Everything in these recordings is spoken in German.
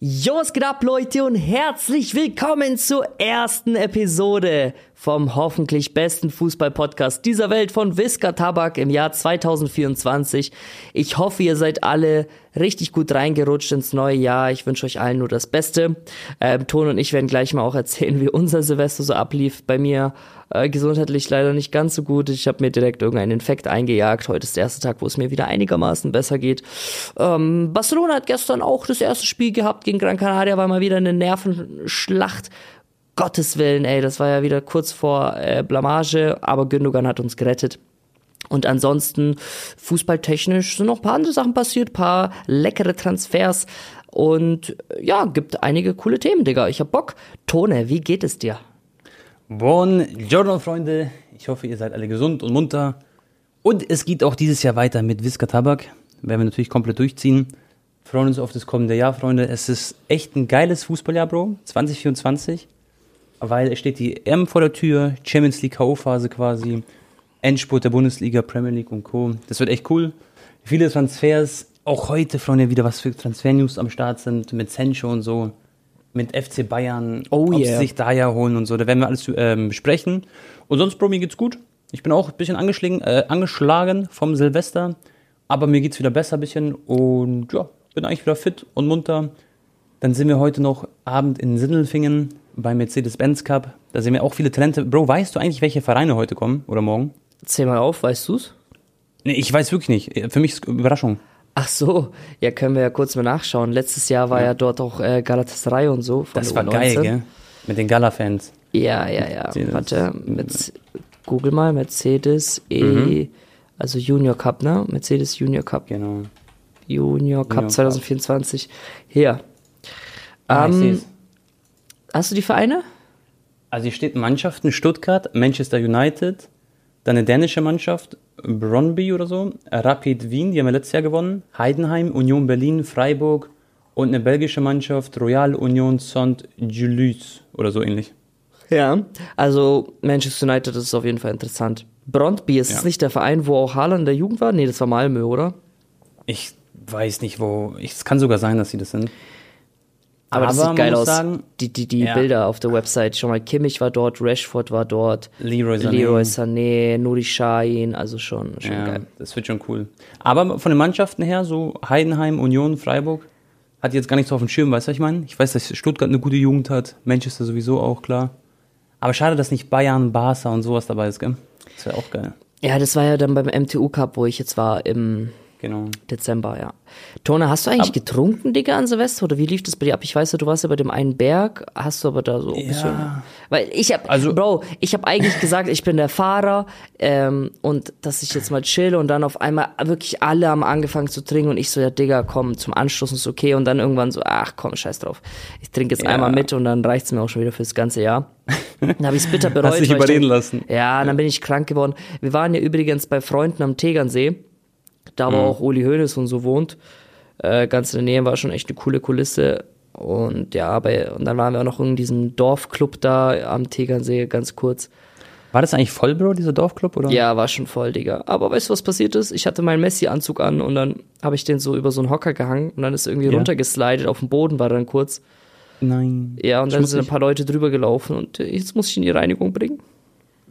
Jo, was geht ab, Leute, und herzlich willkommen zur ersten Episode vom hoffentlich besten Fußball-Podcast dieser Welt von Visca Tabak im Jahr 2024. Ich hoffe, ihr seid alle richtig gut reingerutscht ins neue Jahr. Ich wünsche euch allen nur das Beste. Ähm, Ton und ich werden gleich mal auch erzählen, wie unser Silvester so ablief. Bei mir äh, gesundheitlich leider nicht ganz so gut. Ich habe mir direkt irgendeinen Infekt eingejagt. Heute ist der erste Tag, wo es mir wieder einigermaßen besser geht. Ähm, Barcelona hat gestern auch das erste Spiel gehabt gegen Gran Canaria, war mal wieder eine Nervenschlacht. Gottes Willen, ey, das war ja wieder kurz vor äh, Blamage, aber Gündogan hat uns gerettet. Und ansonsten fußballtechnisch sind noch ein paar andere Sachen passiert, paar leckere Transfers und äh, ja, gibt einige coole Themen, Digga. Ich hab Bock. Tone, wie geht es dir? Buongiorno, Freunde. Ich hoffe, ihr seid alle gesund und munter. Und es geht auch dieses Jahr weiter mit Visca Tabak. Werden wir natürlich komplett durchziehen. Freuen uns auf das kommende Jahr, Freunde. Es ist echt ein geiles Fußballjahr, Bro. 2024. Weil es steht die M vor der Tür, Champions League K.O.-Phase quasi, Endspurt der Bundesliga, Premier League und Co. Das wird echt cool. Viele Transfers. Auch heute, Freunde, wieder was für Transfer-News am Start sind mit Sancho und so mit FC Bayern, Oh ob yeah. sie sich daher holen und so. Da werden wir alles ähm, besprechen. Und sonst, Bro, mir geht's gut. Ich bin auch ein bisschen angeschlagen, äh, angeschlagen vom Silvester, aber mir geht's wieder besser ein bisschen und ja, bin eigentlich wieder fit und munter. Dann sind wir heute noch Abend in Sindelfingen beim Mercedes-Benz Cup. Da sehen wir auch viele Talente. Bro, weißt du eigentlich, welche Vereine heute kommen oder morgen? Zähl mal auf, weißt du's? Nee, ich weiß wirklich nicht. Für mich ist es Überraschung. Ach so, ja, können wir ja kurz mal nachschauen. Letztes Jahr war ja, dort auch äh, Galatasaray und so. Von Das war U19. geil, gell? Mit den Gala-Fans. Ja, ja, ja. Mercedes. Warte, mit, google mal, Mercedes E, Mhm. also Junior Cup, ne? Mercedes Junior Cup. Genau. Junior Cup Junior Cup. 2024. Hier. Ah, ich Ähm, seh's. Hast du die Vereine? Also hier steht Mannschaften Stuttgart, Manchester United, dann eine dänische Mannschaft, Brøndby oder so, Rapid Wien, die haben wir letztes Jahr gewonnen, Heidenheim, Union Berlin, Freiburg und eine belgische Mannschaft, Royal Union Saint-Gilles oder so ähnlich. Ja. Also Manchester United das ist auf jeden Fall interessant. Brondby, ist Ja. nicht der Verein, wo auch Haaland in der Jugend war? Nee, das war Malmö, oder? Ich weiß nicht, wo. Es kann sogar sein, dass sie das sind. Aber, das sieht geil aus. sagen, die die, die ja. Bilder auf der Website. Schon mal Kimmich war dort, Rashford war dort, Leroy Sané. Leroy Sané, Nuri Sahin, also schon, schon Ja, geil. das wird schon cool. Aber von den Mannschaften her, so Heidenheim, Union, Freiburg, hat jetzt gar nicht so auf dem Schirm, weißt du, was ich meine? Ich weiß, dass Stuttgart eine gute Jugend hat, Manchester sowieso auch, klar. Aber schade, dass nicht Bayern, Barca und sowas dabei ist, gell? Das wäre auch geil. Ja, das war ja dann beim MTU Cup, wo ich jetzt war im Genau. Dezember, ja. Tone, hast du eigentlich getrunken, Digga, an Silvester? Oder wie lief das bei dir ab? Ich weiß ja, du warst ja bei dem einen Berg, hast du aber da so ein bisschen. Weil ich hab, Also- Bro, ich hab eigentlich gesagt, ich bin der Fahrer ähm, und dass ich jetzt mal chill und dann auf einmal wirklich alle haben angefangen zu trinken und ich so, ja, Digga, komm, zum Anstoßen ist okay und dann irgendwann so, ach komm, scheiß drauf. Ich trinke jetzt Ja. einmal mit und dann reicht's mir auch schon wieder fürs ganze Jahr. Dann habe ich's bitter bereut. Hast dich ich überreden dann- lassen. Ja, dann bin ich krank geworden. Wir waren ja übrigens bei Freunden am Tegernsee. Da wo auch Uli Hoeneß und so wohnt. Äh, ganz in der Nähe war schon echt eine coole Kulisse. Und ja, bei, und dann waren wir auch noch in diesem Dorfclub da am Tegernsee, ganz kurz. War das eigentlich voll, Bro, dieser Dorfclub, oder? Ja, war schon voll, Digga. Aber weißt du, was passiert ist? Ich hatte meinen Messi-Anzug an und dann habe ich den so über so einen Hocker gehangen und dann ist irgendwie Ja. runtergeslidet, auf dem Boden war dann kurz. Nein. Ja, und dann sind ein paar Leute drüber gelaufen und äh, jetzt muss ich ihn in die Reinigung bringen.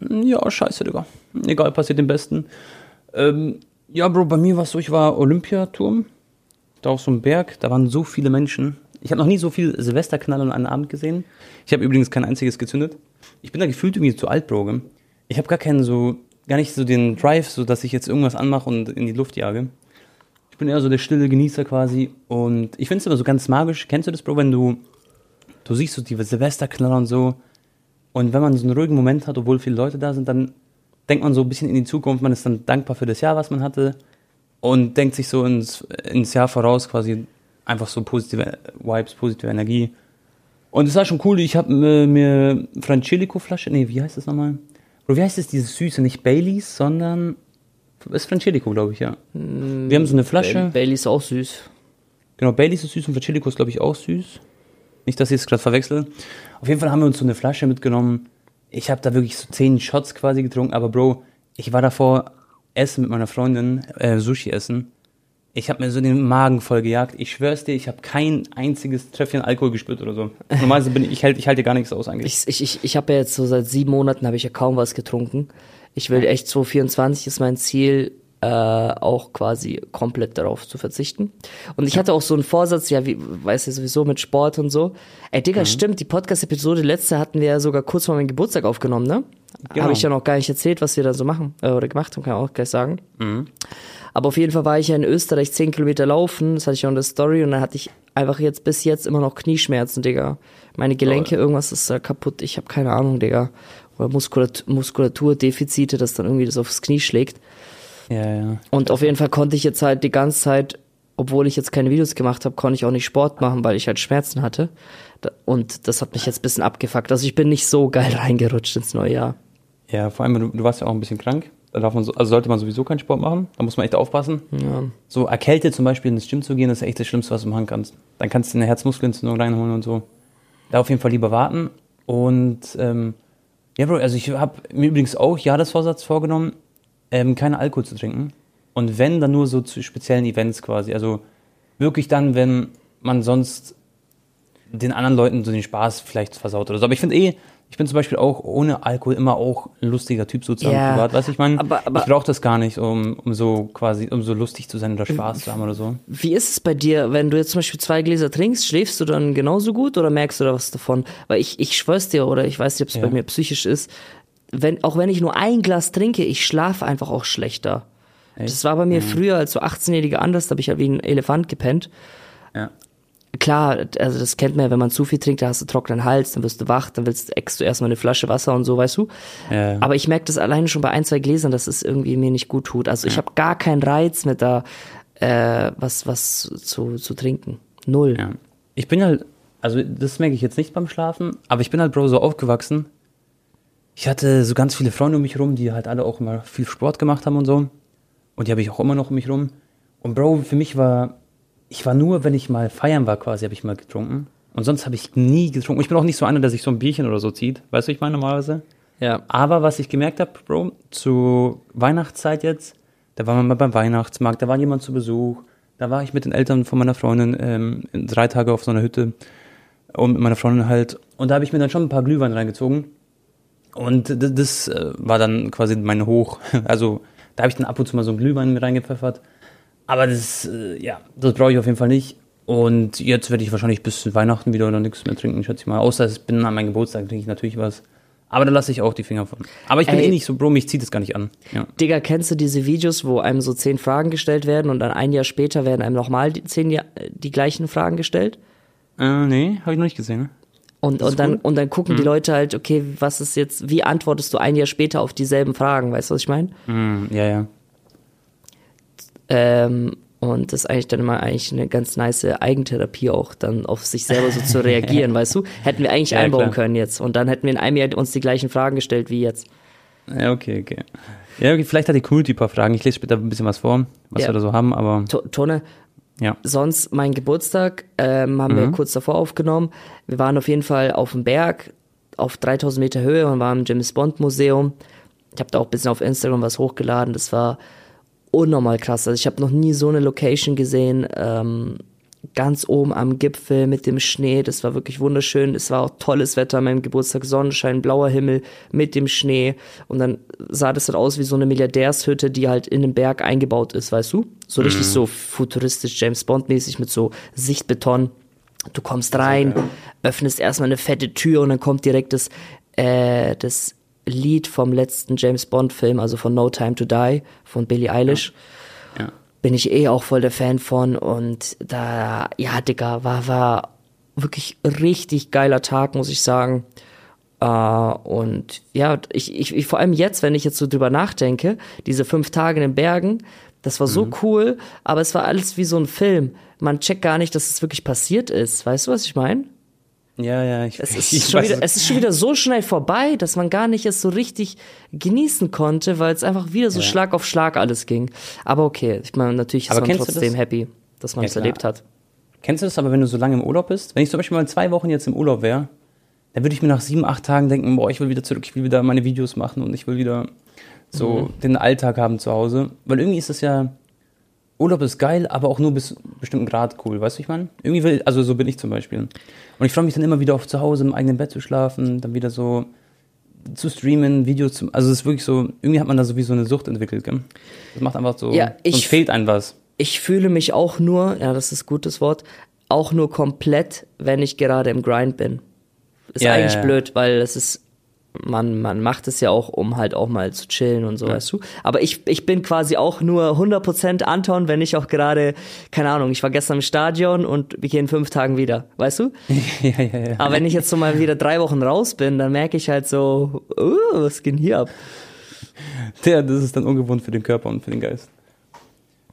Ja, scheiße, Digga. Egal, passiert dem Besten. Ähm, ja, Bro, bei mir war es so, ich war Olympiaturm. Da auf so einem Berg, da waren so viele Menschen. Ich habe noch nie so viel Silvesterknall an einem Abend gesehen. Ich habe übrigens kein einziges gezündet. Ich bin da gefühlt irgendwie zu alt, Bro. Ich habe gar keinen so, gar nicht so den Drive, so dass ich jetzt irgendwas anmache und in die Luft jage. Ich bin eher so der stille Genießer quasi. Und ich finde es immer so ganz magisch. Kennst du das, Bro, wenn du, du siehst so die Silvesterknaller und so. Und wenn man so einen ruhigen Moment hat, obwohl viele Leute da sind, dann denkt man so ein bisschen in die Zukunft. Man ist dann dankbar für das Jahr, was man hatte. Und denkt sich so ins, ins Jahr voraus quasi einfach so positive Vibes, positive Energie. Und es war schon cool. Ich habe mir, mir Francelico-Flasche, nee, wie heißt das nochmal? Wie heißt das, dieses Süße? Nicht Baileys, sondern, ist Francelico, glaube ich, ja. Wir haben so eine Flasche. Bailey ist auch süß. Genau, Baileys ist süß und Frangelico ist, glaube ich, auch süß. Nicht, dass ich es gerade verwechsel. Auf jeden Fall haben wir uns so eine Flasche mitgenommen. Ich habe da wirklich so zehn Shots quasi getrunken, aber Bro, ich war davor essen mit meiner Freundin, äh, Sushi essen. Ich habe mir so den Magen voll gejagt. Ich schwör's dir, ich habe kein einziges Tröpfchen Alkohol gespürt oder so. Normalerweise bin ich, ich halte ich halte gar nichts aus eigentlich. Ich, ich, ich, ich habe ja jetzt so seit sieben Monaten habe ich ja kaum was getrunken. Ich will echt 2024 ist mein Ziel, äh, auch quasi komplett darauf zu verzichten. Und ich hatte auch so einen Vorsatz, ja, wie, weißt du sowieso mit Sport und so. Ey, Digga, stimmt, die Podcast-Episode letzte hatten wir ja sogar kurz vor meinem Geburtstag aufgenommen, ne? Genau. Habe ich ja noch gar nicht erzählt, was wir da so machen äh, oder gemacht haben, kann ich auch gleich sagen. Aber auf jeden Fall war ich ja in Österreich 10 Kilometer laufen, das hatte ich auch in der Story und dann hatte ich einfach jetzt bis jetzt immer noch Knieschmerzen, Digga. Meine Gelenke, irgendwas ist da kaputt, ich habe keine Ahnung, Digga. Oder Muskulatur, Muskulaturdefizite, dass dann irgendwie das aufs Knie schlägt. Ja, ja. Und auf jeden Fall konnte ich jetzt halt die ganze Zeit, obwohl ich jetzt keine Videos gemacht habe, konnte ich auch nicht Sport machen, weil ich halt Schmerzen hatte. Und das hat mich jetzt ein bisschen abgefuckt. Also ich bin nicht so geil reingerutscht ins neue Jahr. Ja, vor allem, du, du warst ja auch ein bisschen krank. Da darf man so, also sollte man sowieso keinen Sport machen. Da muss man echt aufpassen. Ja. So erkältet zum Beispiel ins Gym zu gehen, das ist echt das Schlimmste, was du machen kannst. Dann kannst du eine Herzmuskelentzündung reinholen und so. Da auf jeden Fall lieber warten. Und ähm, ja, Bro, also ich habe mir übrigens auch Jahresvorsatz vorgenommen, ähm, keine Alkohol zu trinken. Und wenn, dann nur so zu speziellen Events quasi. Also wirklich dann, wenn man sonst den anderen Leuten so den Spaß vielleicht versaut oder so. Aber ich finde eh, ich bin zum Beispiel auch ohne Alkohol immer auch ein lustiger Typ sozusagen Ja, privat. Weißt du, ich meine, ich brauche das gar nicht, um, um so quasi, um so lustig zu sein oder Spaß zu haben oder so. Wie ist es bei dir, wenn du jetzt zum Beispiel zwei Gläser trinkst, schläfst du dann genauso gut oder merkst du da was davon? Weil ich, ich schwör's dir, oder ich weiß nicht, ob es Ja. bei mir psychisch ist, wenn, auch wenn ich nur ein Glas trinke, ich schlafe einfach auch schlechter. Das war bei mir früher als so 18-Jähriger anders, da habe ich ja wie ein Elefant gepennt. Ja. Klar, also das kennt man ja, wenn man zu viel trinkt, da hast du trockenen Hals, dann wirst du wach, dann willst, eckst du erstmal eine Flasche Wasser und so, weißt du. Ja. Aber ich merke das alleine schon bei ein, zwei Gläsern, dass es irgendwie mir nicht gut tut. Also ich habe gar keinen Reiz mit da äh, was, was zu, zu trinken. Null. Ja. Ich bin halt, also das merke ich jetzt nicht beim Schlafen, aber ich bin halt, Bro, so aufgewachsen. Ich hatte so ganz viele Freunde um mich rum, die halt alle auch immer viel Sport gemacht haben und so. Und die habe ich auch immer noch um mich rum. Und Bro, für mich war, ich war nur, wenn ich mal feiern war quasi, habe ich mal getrunken. Und sonst habe ich nie getrunken. Ich bin auch nicht so einer, der sich so ein Bierchen oder so zieht. Weißt du, ich meine normalerweise? Ja. Aber was ich gemerkt habe, Bro, zu Weihnachtszeit jetzt, da war man mal beim Weihnachtsmarkt, da war jemand zu Besuch, da war ich mit den Eltern von meiner Freundin ähm, drei Tage auf so einer Hütte und mit meiner Freundin halt. Und da habe ich mir dann schon ein paar Glühwein reingezogen. Und das, das äh, war dann quasi mein Hoch. Also da habe ich dann ab und zu mal so einen Glühwein mit reingepfeffert. Aber das, äh, ja, das brauche ich auf jeden Fall nicht. Und jetzt werde ich wahrscheinlich bis Weihnachten wieder oder nichts mehr trinken, schätze ich mal. Außer ich bin an meinem Geburtstag, trinke ich natürlich was. Aber da lasse ich auch die Finger von. Aber ich bin Ey. eh nicht so, Bro, mich zieht es gar nicht an. Ja. Digga, kennst du diese Videos, wo einem so zehn Fragen gestellt werden und dann ein Jahr später werden einem nochmal die, zehn Jahr, die gleichen Fragen gestellt? Äh, nee, habe ich noch nicht gesehen. Und, und, dann, cool. und dann gucken die Leute halt, okay, was ist jetzt, wie antwortest du ein Jahr später auf dieselben Fragen? Weißt du, was ich meine? Hm, ja, ja. Ähm, und das ist eigentlich dann immer eigentlich eine ganz nice Eigentherapie auch, dann auf sich selber so zu reagieren, weißt du? Hätten wir eigentlich Ja, einbauen klar. können jetzt. Und dann hätten wir in einem Jahr uns die gleichen Fragen gestellt wie jetzt. Ja, okay, okay. Ja, okay, vielleicht hat die Community ein paar Fragen. Ich lese später ein bisschen was vor, was Ja. wir da so haben, aber To- Tone, ja. sonst mein Geburtstag ähm, haben Mhm. wir kurz davor aufgenommen. Wir waren auf jeden Fall auf dem Berg auf 3000 Meter Höhe und waren im James Bond Museum. Ich habe da auch ein bisschen auf Instagram was hochgeladen. Das war unnormal krass. Also ich habe noch nie so eine Location gesehen. Ähm, ganz oben am Gipfel mit dem Schnee. Das war wirklich wunderschön. Es war auch tolles Wetter an meinem Geburtstag. Sonnenschein, blauer Himmel mit dem Schnee. Und dann sah das halt aus wie so eine Milliardärshütte, die halt in den Berg eingebaut ist, weißt du? So richtig so futuristisch James Bond mäßig mit so Sichtbeton. Du kommst rein, öffnest erstmal eine fette Tür und dann kommt direkt das, äh, das Lied vom letzten James Bond Film, also von No Time to Die von Billie Eilish Ja. Bin ich eh auch voll der Fan von und da, ja, Digga, war, war wirklich richtig geiler Tag, muss ich sagen. Äh, und ja, ich, ich, ich, vor allem jetzt, wenn ich jetzt so drüber nachdenke, diese fünf Tage in den Bergen, das war so cool, aber es war alles wie so ein Film. Man checkt gar nicht, dass es wirklich passiert ist. Weißt du, was ich meine? Ja, ja, ich, Es ich ist, schon weiß, wieder, es ist schon wieder so schnell vorbei, dass man gar nicht es so richtig genießen konnte, weil es einfach wieder so Ja. Schlag auf Schlag alles ging. Aber okay, ich meine, natürlich ist Aber man trotzdem das? happy, dass man Ja, es klar. erlebt hat. Kennst du das aber, wenn du so lange im Urlaub bist? Wenn ich zum Beispiel mal zwei Wochen jetzt im Urlaub wäre, dann würde ich mir nach sieben, acht Tagen denken, boah, ich will wieder zurück, ich will wieder meine Videos machen und ich will wieder so Mhm. den Alltag haben zu Hause. Weil irgendwie ist es ja, Urlaub ist geil, aber auch nur bis bestimmten Grad cool, weißt du, ich meine? Irgendwie will, also so bin ich zum Beispiel. Und ich freue mich dann immer wieder auf zu Hause im eigenen Bett zu schlafen, dann wieder so zu streamen, Videos zu, also es ist wirklich so, irgendwie hat man da so wie so eine Sucht entwickelt, gell? Das macht einfach so, Ja, ich- fehlt einem was. Ich fühle mich auch nur, ja, das ist ein gutes Wort, auch nur komplett, wenn ich gerade im Grind bin. Ist Ja, eigentlich ja, ja. blöd, weil es ist, man, man macht es ja auch, um halt auch mal zu chillen und so, weißt du. Aber ich, ich bin quasi auch nur 100% Anton, wenn ich auch gerade, keine Ahnung, ich war gestern im Stadion und wir gehen fünf Tagen wieder, weißt du? ja, ja, ja. Aber wenn ich jetzt so mal wieder drei Wochen raus bin, dann merke ich halt so, uh, was geht denn hier ab? Ja, das ist dann ungewohnt für den Körper und für den Geist.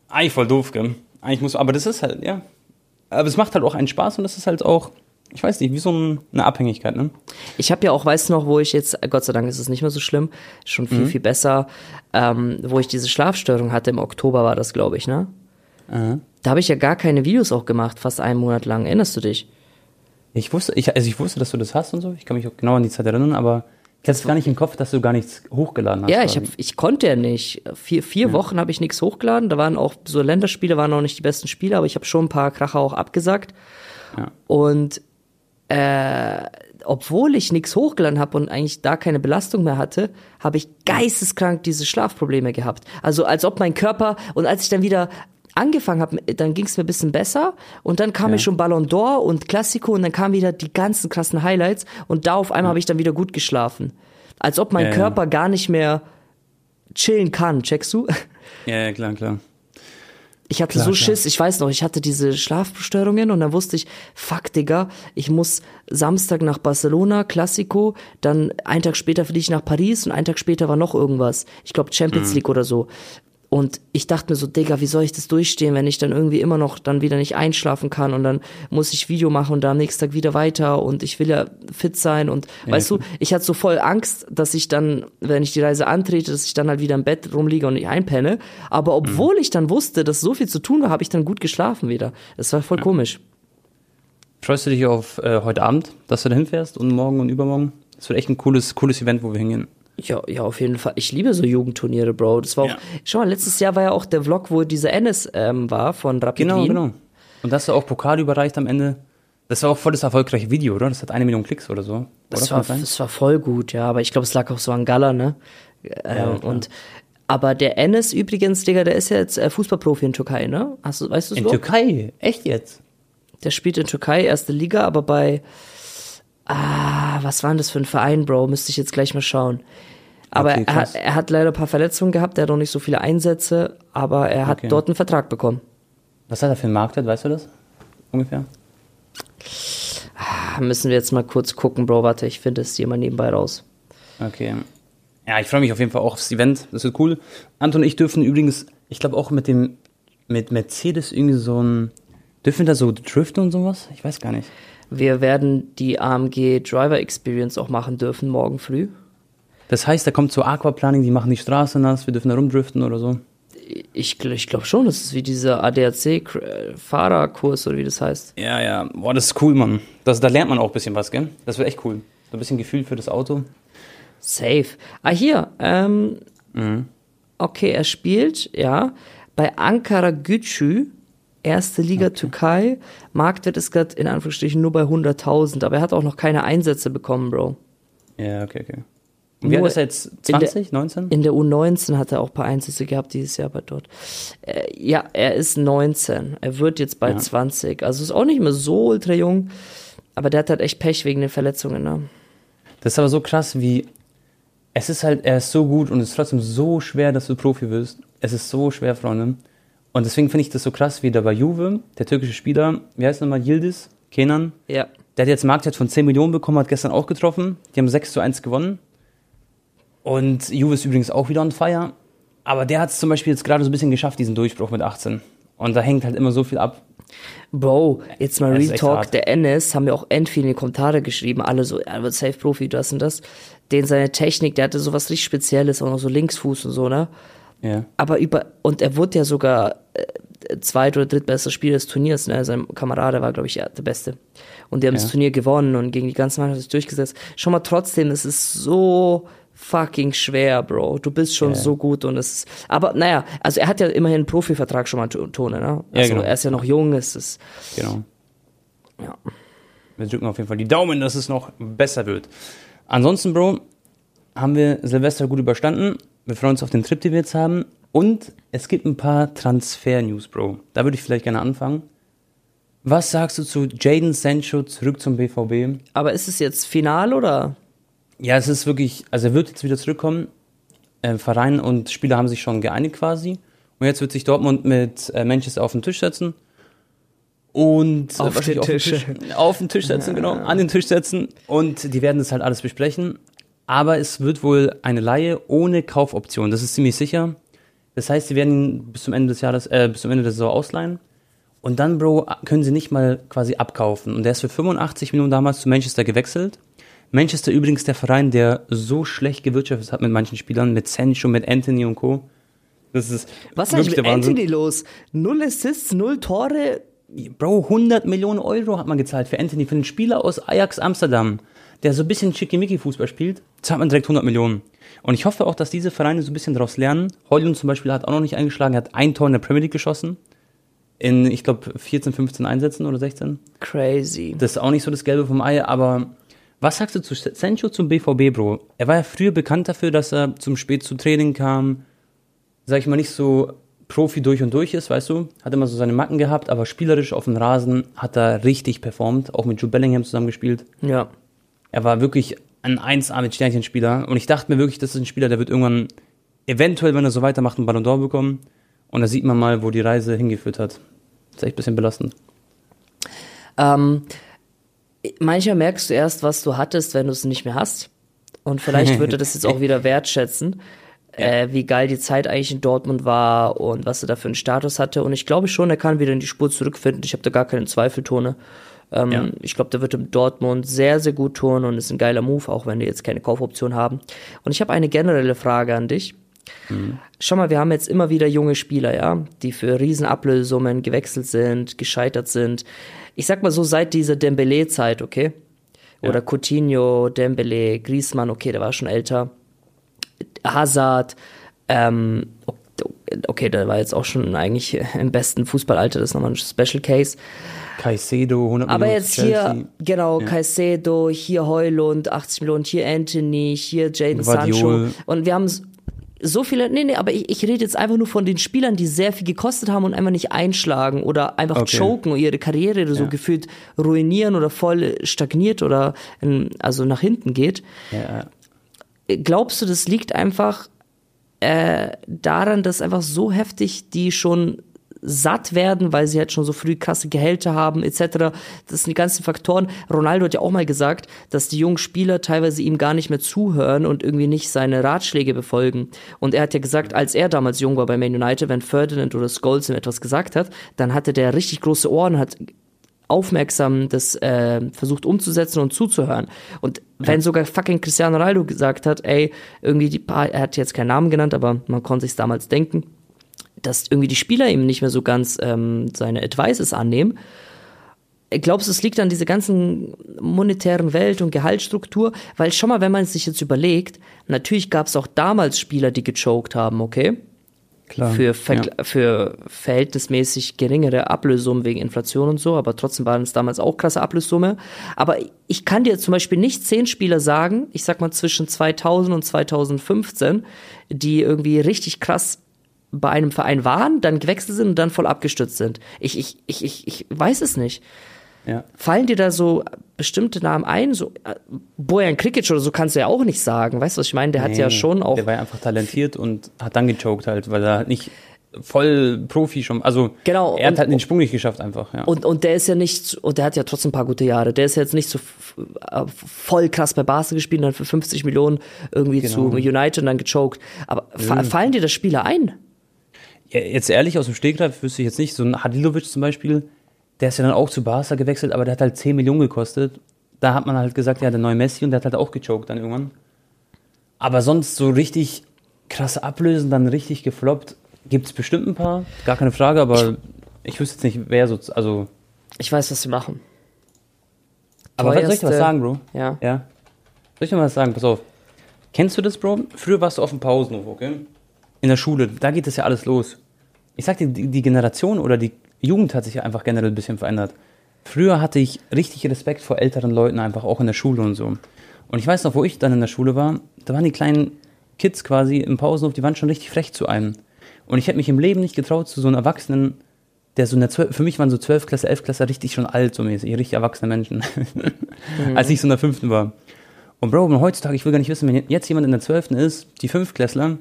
Eigentlich voll doof, gell? Eigentlich muss, aber das ist halt, ja. Aber es macht halt auch einen Spaß und das ist halt auch, ich weiß nicht, wie so ein, eine Abhängigkeit, ne? Ich habe ja auch, weißt du noch, wo ich jetzt, Gott sei Dank ist es nicht mehr so schlimm, schon viel, viel besser, ähm, wo ich diese Schlafstörung hatte, im Oktober war das, glaube ich, ne? Da habe ich ja gar keine Videos auch gemacht, fast einen Monat lang. Erinnerst du dich? Ich wusste, ich, also ich wusste, dass du das hast und so. Ich kann mich auch genau an die Zeit erinnern, aber ich hatte es gar nicht im Kopf, dass du gar nichts hochgeladen hast. Ja, ich, hab, ich konnte ja nicht. Vier, vier Wochen habe ich nichts hochgeladen. Da waren auch so Länderspiele, waren auch nicht die besten Spiele, aber ich habe schon ein paar Kracher auch abgesagt. Ja. Und äh, obwohl ich nichts hochgeladen habe und eigentlich da keine Belastung mehr hatte, habe ich geisteskrank diese Schlafprobleme gehabt. Also als ob mein Körper und als ich dann wieder angefangen habe, dann ging es mir ein bisschen besser und dann kam Ja. mir schon Ballon d'Or und Classico und dann kamen wieder die ganzen krassen Highlights und da auf einmal habe ich dann wieder gut geschlafen. Als ob mein Ja, ja. Körper gar nicht mehr chillen kann, checkst du? ja, ja, klar, klar. Ich hatte Klar, so klar. Schiss, ich weiß noch, ich hatte diese Schlafstörungen und dann wusste ich, fuck, Digga, ich muss Samstag nach Barcelona, Classico, dann einen Tag später fliege ich nach Paris und einen Tag später war noch irgendwas. Ich glaube Mhm. Champions League oder so. Und ich dachte mir so, Digga, wie soll ich das durchstehen, wenn ich dann irgendwie immer noch dann wieder nicht einschlafen kann und dann muss ich Video machen und da am nächsten Tag wieder weiter und ich will ja fit sein und weißt du, ich hatte so voll Angst, dass ich dann, wenn ich die Reise antrete, dass ich dann halt wieder im Bett rumliege und nicht einpenne. Aber obwohl ich dann wusste, dass so viel zu tun war, habe ich dann gut geschlafen wieder. Das war voll komisch. Freust du dich auf äh, heute Abend, dass du da hinfährst und morgen und übermorgen? Das wird echt ein cooles, cooles Event, wo wir hingehen. Ja, ja, auf jeden Fall. Ich liebe so Jugendturniere, Bro. Das war auch, Ja. schau mal, letztes Jahr war ja auch der Vlog, wo dieser Ennis ähm, war von Rapid Genau, Wien. genau. Und hast du auch Pokal überreicht am Ende. Das war auch voll das erfolgreiche Video, oder? Das hat eine Million Klicks oder so. Das oder? war, Kann sein? das war voll gut, ja, aber ich glaube, es lag auch so an Gala, ne? Ähm, klar. und aber der Enes übrigens, Digga, der ist ja jetzt äh, Fußballprofi in Türkei, ne? Hast du, weißt du In? Türkei? Echt jetzt? Der spielt in Türkei, erste Liga, aber bei Ah, was war denn das für ein Verein, Bro? Müsste ich jetzt gleich mal schauen. Aber Okay, er, hat, er hat leider ein paar Verletzungen gehabt, er hat noch nicht so viele Einsätze, aber er hat Okay. dort einen Vertrag bekommen. Was hat er für einen Marktwert, weißt du das? Ungefähr? Ah, Müssen wir jetzt mal kurz gucken, Bro. Warte, ich finde es hier mal nebenbei raus. Okay. Ja, ich freue mich auf jeden Fall auch aufs Event. Das wird cool. Anton und ich dürfen übrigens, ich glaube auch mit dem, mit Mercedes irgendwie so ein, dürfen wir da so driften und sowas? Ich weiß gar nicht. Wir werden die AMG Driver Experience auch machen dürfen morgen früh. Das heißt, da kommt so Aquaplaning, die machen die Straße nass, wir dürfen da rumdriften oder so. Ich, ich glaube schon, das ist wie dieser ADAC-Fahrerkurs oder wie das heißt. Ja, ja. Boah, das ist cool, Mann. Das, da lernt man auch ein bisschen was, gell? Das wird echt cool. So ein bisschen Gefühl für das Auto. Safe. Ah, hier. Ähm, Okay, er spielt, ja, bei Ankara Gücü, erste Liga Türkei. Marktwert ist gerade in Anführungsstrichen nur bei 100.000, aber er hat auch noch keine Einsätze bekommen, Bro. Ja, okay, okay. Und wie alt ist er jetzt? in der- 20, 19? In der U19 hat er auch ein paar Einsätze gehabt dieses Jahr bei dort. Äh, ja, er ist 19. Er wird jetzt bald Ja. 20. Also ist auch nicht mehr so ultra jung. Aber der hat halt echt Pech wegen den Verletzungen. Ne? Das ist aber so krass, wie. Es ist halt, er ist so gut und es ist trotzdem so schwer, dass du Profi wirst. Es ist so schwer, Freunde. Und deswegen finde ich das so krass, wie da bei Juve, der türkische Spieler, wie heißt er nochmal, Yildiz, Kenan, Ja. der hat jetzt einen Marktwert von 10 Millionen bekommen, hat gestern auch getroffen. Die haben 6 zu 1 gewonnen. Und Juve ist übrigens auch wieder on fire. Aber der hat es zum Beispiel jetzt gerade so ein bisschen geschafft, diesen Durchbruch mit 18. Und da hängt halt immer so viel ab. Bro, jetzt mal Real Talk, der Ennis, haben ja auch end viele in die Kommentare geschrieben, alle so, er wird Safe Profi, das und das. Den seine Technik, der hatte sowas richtig Spezielles, auch noch so Linksfuß und so, ne? Ja. Aber über, und er wurde ja sogar äh, zweit- oder drittbester Spieler des Turniers, ne? Sein Kamerad war, glaube ich, ja, der Beste. Und die haben Ja. das Turnier gewonnen und gegen die ganze Mannschaft sich durchgesetzt. Schon mal trotzdem, es ist so fucking schwer, Bro. Du bist schon Ja. so gut und es ist, aber naja, also er hat ja immerhin einen Profivertrag schon mal, Tone, ne? Ja, Also genau. er ist ja noch jung, es ist, Genau. ja. Wir drücken auf jeden Fall die Daumen, dass es noch besser wird. Ansonsten, Bro, haben wir Silvester gut überstanden. Wir freuen uns auf den Trip, den wir jetzt haben. Und es gibt ein paar Transfer-News, Bro. Da würde ich vielleicht gerne anfangen. Was sagst du zu Jaden Sancho zurück zum BVB? Aber ist es jetzt final oder? Ja, es ist wirklich, also er wird jetzt wieder zurückkommen. Äh, Verein und Spieler haben sich schon geeinigt quasi. Und jetzt wird sich Dortmund mit äh, Manchester auf den Tisch setzen. Und äh, Auf wahrscheinlich den Tisch. auf den Tisch setzen, genau, an den Tisch setzen. Und die werden das halt alles besprechen. Aber es wird wohl eine Laie ohne Kaufoption. Das ist ziemlich sicher. Das heißt, sie werden ihn bis zum Ende des Jahres, äh, bis zum Ende der Saison ausleihen. Und dann, Bro, können sie nicht mal quasi abkaufen. Und der ist für 85 Millionen damals zu Manchester gewechselt. Manchester übrigens der Verein, der so schlecht gewirtschaftet hat mit manchen Spielern, mit Sancho, mit Anthony und Co. Das ist Was ist mit. Anthony los? Null Assists, null Tore. Bro, 100 Millionen Euro hat man gezahlt für Anthony, für einen Spieler aus Ajax Amsterdam, der so ein bisschen Schickimicki-Fußball spielt, zahlt man direkt 100 Millionen. Und ich hoffe auch, dass diese Vereine so ein bisschen daraus lernen. Heulund zum Beispiel hat auch noch nicht eingeschlagen, er hat ein Tor in der Premier League geschossen. In, ich glaube, 14, 15 Einsätzen oder 16. Crazy. Das ist auch nicht so das Gelbe vom Ei, aber was sagst du zu Sancho zum BVB, Bro? Er war ja früher bekannt dafür, dass er zum Spät zu Training kam, sag ich mal, nicht so Profi durch und durch ist, weißt du? Hat immer so seine Macken gehabt, aber spielerisch auf dem Rasen hat er richtig performt, auch mit Jude Bellingham zusammengespielt. Ja. Er war wirklich ein 1A mit Sternchenspieler und ich dachte mir wirklich, das ist ein Spieler, der wird irgendwann eventuell, wenn er so weitermacht, einen Ballon d'Or bekommen. Und da sieht man mal, wo die Reise hingeführt hat. Das ist echt ein bisschen belastend. Ähm, manchmal merkst du erst, was du hattest, wenn du es nicht mehr hast. Und vielleicht wird er das jetzt auch wieder wertschätzen, äh, wie geil die Zeit eigentlich in Dortmund war und was er da für einen Status hatte. Und ich glaube schon, er kann wieder in die Spur zurückfinden. Ich habe da gar keine Zweifel, Tone. Ähm, Ja. Ich glaube, der wird im Dortmund sehr, sehr gut tun und ist ein geiler Move, auch wenn die jetzt keine Kaufoption haben. Und ich habe eine generelle Frage an dich. Schau mal, wir haben jetzt immer wieder junge Spieler, ja, die für Riesenablösungen gewechselt sind, gescheitert sind. Ich sag mal so, seit dieser Dembele-Zeit, okay? Oder Ja. Coutinho, Dembele, Griezmann, okay, der war schon älter. Hazard, ähm, okay, der war jetzt auch schon eigentlich im besten Fußballalter, das ist nochmal ein Special Case. Caicedo, 100 Aber Millionen jetzt Chelsea. hier, genau, Ja. Caicedo, hier Heulund, 80 Millionen, hier Anthony, hier Jaden. Sancho. Und wir haben so viele, nee, nee, aber ich, ich rede jetzt einfach nur von den Spielern, die sehr viel gekostet haben und einfach nicht einschlagen oder einfach Okay. choken und ihre Karriere so Ja. gefühlt ruinieren oder voll stagniert oder ähm, also nach hinten geht. Ja, Glaubst du, das liegt einfach äh, daran, dass einfach so heftig die schon satt werden, weil sie halt schon so früh krasse Gehälter haben, etc. Das sind die ganzen Faktoren. Ronaldo hat ja auch mal gesagt, dass die jungen Spieler teilweise ihm gar nicht mehr zuhören und irgendwie nicht seine Ratschläge befolgen. Und er hat ja gesagt, als er damals jung war bei Man United, wenn Ferdinand oder Scholes ihm etwas gesagt hat, dann hatte der richtig große Ohren, hat aufmerksam das äh, versucht umzusetzen und zuzuhören. Und wenn sogar fucking Cristiano Ronaldo gesagt hat, ey, irgendwie die paar, er hat jetzt keinen Namen genannt, aber man konnte sich damals denken, dass irgendwie die Spieler ihm nicht mehr so ganz ähm, seine Advices annehmen. Glaubst du, es liegt an dieser ganzen monetären Welt und Gehaltsstruktur? Weil schon mal, wenn man es sich jetzt überlegt, natürlich gab es auch damals Spieler, die gechoked haben, okay? klar. für, Ver ja. für verhältnismäßig geringere Ablösungen wegen Inflation und so, aber trotzdem waren es damals auch krasse Ablössumme. Aber ich kann dir zum Beispiel nicht zehn Spieler sagen, ich sag mal zwischen 2000 und 2015, die irgendwie richtig krass bei einem Verein waren, dann gewechselt sind und dann voll abgestürzt sind. Ich, ich, ich, ich, ich weiß es nicht. ja. Fallen dir da so bestimmte Namen ein? So, äh, Bojan Krikic oder so kannst du ja auch nicht sagen. Weißt du, was ich meine? Der hat ja Nee, schon auch Der war ja einfach talentiert und hat dann gechoked halt, weil er halt nicht voll Profi schon, also Genau, er hat und- halt den Sprung nicht geschafft einfach, ja. Und, und der ist ja nicht, und der hat ja trotzdem ein paar gute Jahre. Der ist jetzt nicht so äh, voll krass bei Barca gespielt und dann für 50 Millionen irgendwie Genau. zu United und dann gechoked. Aber fa fallen dir da Spieler ein? Jetzt ehrlich, aus dem Stegreif wüsste ich jetzt nicht. So ein Hadilovic zum Beispiel, der ist ja dann auch zu Barca gewechselt, aber der hat halt 10 Millionen gekostet. Da hat man halt gesagt, ja, der neue Messi und der hat halt auch gechoked dann irgendwann. Aber sonst so richtig krasse Ablösen, dann richtig gefloppt, gibt es bestimmt ein paar, gar keine Frage, aber ich, wüsste jetzt nicht, wer so, also, Ich weiß, was sie machen. aber was soll ich dir was Teuerste- sagen, Bro? Ja. Ja. Soll ich dir mal was sagen? Pass auf. Kennst du das, Bro? Früher warst du auf dem Pausenhof, okay? In der Schule, da geht das ja alles los. Ich sag dir, die, die Generation oder die Jugend hat sich ja einfach generell ein bisschen verändert. Früher hatte ich richtig Respekt vor älteren Leuten, einfach auch in der Schule und so. Und ich weiß noch, wo ich dann in der Schule war, da waren die kleinen Kids quasi im Pausenhof, die waren schon richtig frech zu einem. Und ich hätte mich im Leben nicht getraut, zu so einem Erwachsenen, der so in der 12, für mich waren so 12 Klasse, 11 Klasse richtig schon alt, so mäßig, richtig erwachsene Menschen, mhm. als ich so in der fünften war. Und Bro, heutzutage, ich will gar nicht wissen, wenn jetzt jemand in der zwölften ist, die Fünftklässler,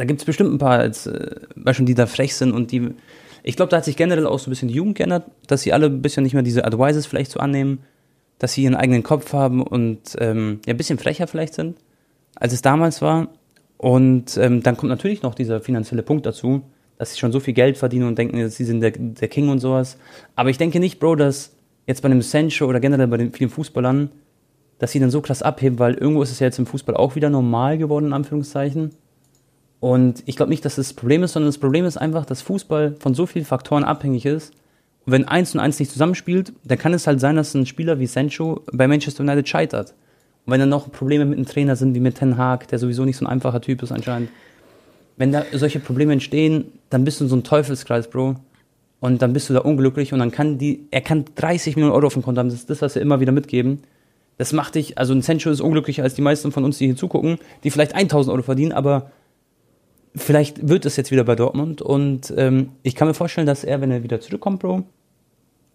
da gibt es bestimmt ein paar, als, äh, Beispiel, die da frech sind und die, ich glaube, da hat sich generell auch so ein bisschen die Jugend geändert, dass sie alle ein bisschen nicht mehr diese Advices vielleicht so annehmen, dass sie ihren eigenen Kopf haben und ähm, ja, ein bisschen frecher vielleicht sind, als es damals war. Und ähm, dann kommt natürlich noch dieser finanzielle Punkt dazu, dass sie schon so viel Geld verdienen und denken, sie sind der, der King und sowas. Aber ich denke nicht, Bro, dass jetzt bei einem Sancho oder generell bei den vielen Fußballern, dass sie dann so krass abheben, weil irgendwo ist es ja jetzt im Fußball auch wieder normal geworden, in Anführungszeichen. Und ich glaube nicht, dass das, Problem ist, sondern das Problem ist einfach, dass Fußball von so vielen Faktoren abhängig ist. Und wenn eins und eins nicht zusammenspielt, dann kann es halt sein, dass ein Spieler wie Sancho bei Manchester United scheitert. Und wenn dann noch Probleme mit dem Trainer sind, wie mit Ten Hag, der sowieso nicht so ein einfacher Typ ist anscheinend, wenn da solche Probleme entstehen, dann bist du in so einem Teufelskreis, Bro. Und dann bist du da unglücklich und dann kann die, er kann 30 Millionen Euro auf dem Konto haben, das ist das, was wir immer wieder mitgeben. Das macht dich, also ein Sancho ist unglücklicher als die meisten von uns, die hier zugucken, die vielleicht 1000 Euro verdienen, aber vielleicht wird es jetzt wieder bei Dortmund und ähm, ich kann mir vorstellen, dass er, wenn er wieder zurückkommt, Bro,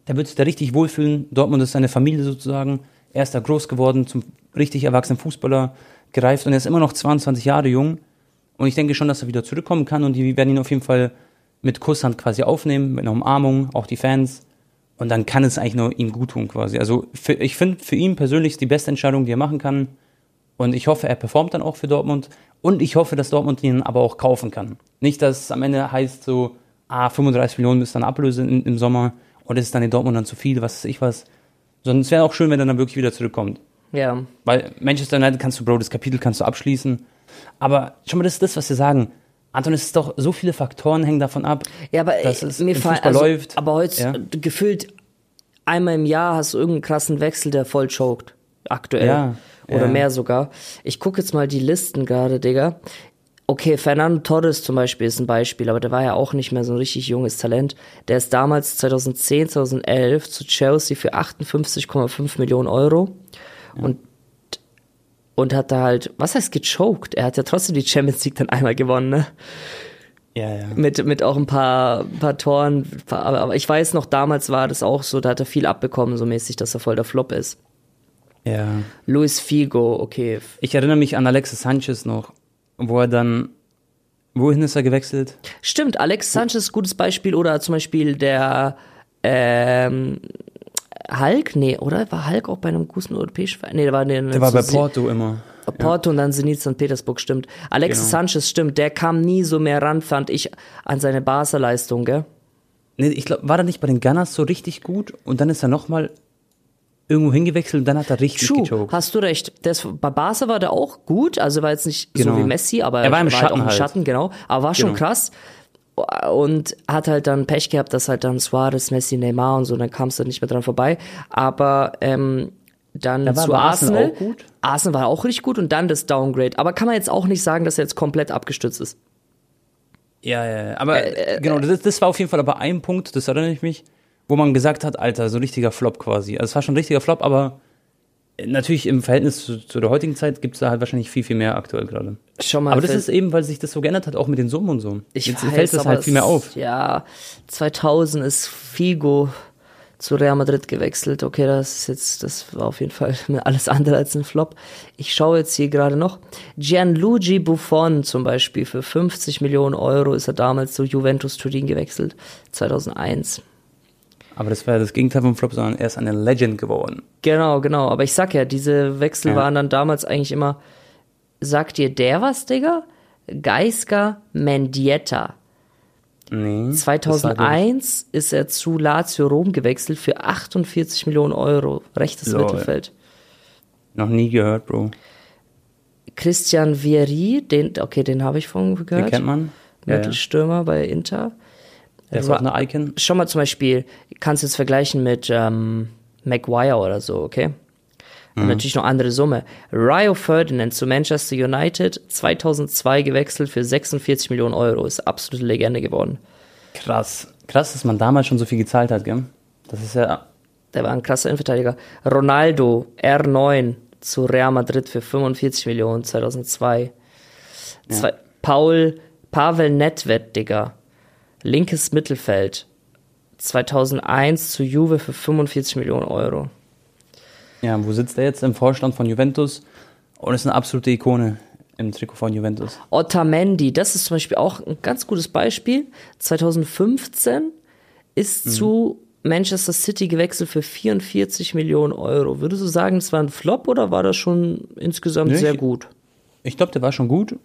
der wird sich da richtig wohlfühlen. Dortmund ist seine Familie sozusagen. Er ist da groß geworden, zum richtig erwachsenen Fußballer gereift und er ist immer noch 22 Jahre jung. Und ich denke schon, dass er wieder zurückkommen kann und die werden ihn auf jeden Fall mit Kusshand quasi aufnehmen, mit einer Umarmung, auch die Fans. Und dann kann es eigentlich nur ihm gut tun quasi. Also für, ich finde, für ihn persönlich ist die beste Entscheidung, die er machen kann. Und ich hoffe, er performt dann auch für Dortmund. Und ich hoffe, dass Dortmund ihn aber auch kaufen kann. Nicht, dass es am Ende heißt so, ah, 35 Millionen müsst dann ablösen im Sommer. Und es ist dann in Dortmund dann zu viel, was weiß ich was. Sondern es wäre auch schön, wenn er dann wirklich wieder zurückkommt. Ja. Weil Manchester United kannst du, Bro, das Kapitel kannst du abschließen. Aber schon mal, das ist das, was wir sagen. Anton, es ist doch, so viele Faktoren hängen davon ab, Ja, aber dass äh, es mir im Fußball also, läuft. Aber heute Ja. gefühlt einmal im Jahr hast du irgendeinen krassen Wechsel, der voll choked. Aktuell. Ja, Oder ja. mehr sogar. Ich gucke jetzt mal die Listen gerade, Digga. Okay, Fernando Torres zum Beispiel ist ein Beispiel, aber der war ja auch nicht mehr so ein richtig junges Talent. Der ist damals 2010, 2011 zu Chelsea für 58,5 Millionen Euro und und hat da halt, was heißt gechoked? Er hat ja trotzdem die Champions League dann einmal gewonnen, ne? Ja, ja. mit, mit auch ein paar, paar Toren. Aber, aber ich weiß noch, damals war das auch so, da hat er viel abbekommen, so mäßig, dass er voll der Flop ist. Ja. Luis Figo, okay. Ich erinnere mich an Alexis Sanchez noch, wo er dann, wohin ist er gewechselt? Stimmt, Alex Sanchez, gutes Beispiel. Oder zum Beispiel der ähm, Hulk, nee, oder? War Hulk auch bei einem guten europäischen Verein? Nee, der war, der Der war bei Porto immer. Porto und dann Zenit St. Petersburg, stimmt. Alexis Genau. Sanchez, stimmt. Der kam nie so mehr ran, fand ich, an seine Barca-Leistung, gell? Nee, ich glaube, war er nicht bei den Gunners so richtig gut und dann ist er nochmal irgendwo hingewechselt und dann hat er richtig True, gechoked. hast du recht. Das, bei Barca war der auch gut, also war jetzt nicht so Genau. wie Messi, aber Er war im halt Schatten auch im halt. Schatten, genau. Aber war schon Genau. krass. Und hat halt dann Pech gehabt, dass halt dann Suarez, Messi, Neymar und so, dann kamst du nicht mehr dran vorbei. Aber ähm, dann Da war zu Arsenal Arsenal. auch gut. Arsenal war auch richtig gut und dann das Downgrade. Aber kann man jetzt auch nicht sagen, dass er jetzt komplett abgestützt ist. Ja, ja, ja. Aber genau, das, das war auf jeden Fall aber ein Punkt, das erinnere ich mich, wo man gesagt hat, Alter, so ein richtiger Flop quasi. Also es war schon ein richtiger Flop, aber natürlich im Verhältnis zu, zu der heutigen Zeit gibt es da halt wahrscheinlich viel, viel mehr aktuell gerade. Schon mal Aber das ist eben, weil sich das so geändert hat, auch mit den Summen und so. Ich Jetzt weiß, fällt das halt viel mehr auf. Ja, 2000 ist Figo zu Real Madrid gewechselt. Okay, das ist jetzt, das war auf jeden Fall alles andere als ein Flop. Ich schaue jetzt hier gerade noch. Gianluigi Buffon zum Beispiel für 50 Millionen Euro ist er damals zu Juventus Turin gewechselt. 2001. Aber das war ja das Gegenteil vom Flop, sondern er ist eine Legend geworden. Genau, genau. Aber ich sag ja, diese Wechsel Ja. waren dann damals eigentlich immer, sagt dir der was, Digga? Geiska Mendieta. Nee. das war, glaub 2001 ist er zu Lazio Rom gewechselt für 48 Millionen Euro. Rechtes Lol. Mittelfeld. Noch nie gehört, Bro. Christian Vieri, den, okay, den habe ich von Den gehört. kennt man. Ja, ja. Mittelstürmer bei Inter. Der ist auch eine Icon. Schon mal zum Beispiel, kannst du jetzt vergleichen mit ähm, Maguire oder so, okay? Und natürlich noch andere Summe. Rio Ferdinand zu Manchester United, 2002 gewechselt für 46 Millionen Euro. Ist absolute Legende geworden. Krass. Krass, dass man damals schon so viel gezahlt hat, gell? Das ist ja. Der war ein krasser Innenverteidiger. Ronaldo, R9 zu Real Madrid für 45 Millionen, 2002. Zwei, Paul, Pavel Nedved, Digga. Linkes Mittelfeld. 2001 zu Juve für 45 Millionen Euro. Ja, wo sitzt er jetzt? Im Vorstand von Juventus und ist eine absolute Ikone im Trikot von Juventus. Otamendi, das ist zum Beispiel auch ein ganz gutes Beispiel. 2015 ist zu Manchester City gewechselt für 44 Millionen Euro. Würdest du sagen, das war ein Flop oder war das schon insgesamt Nee, sehr ich- gut? Ich glaube, der war schon gut,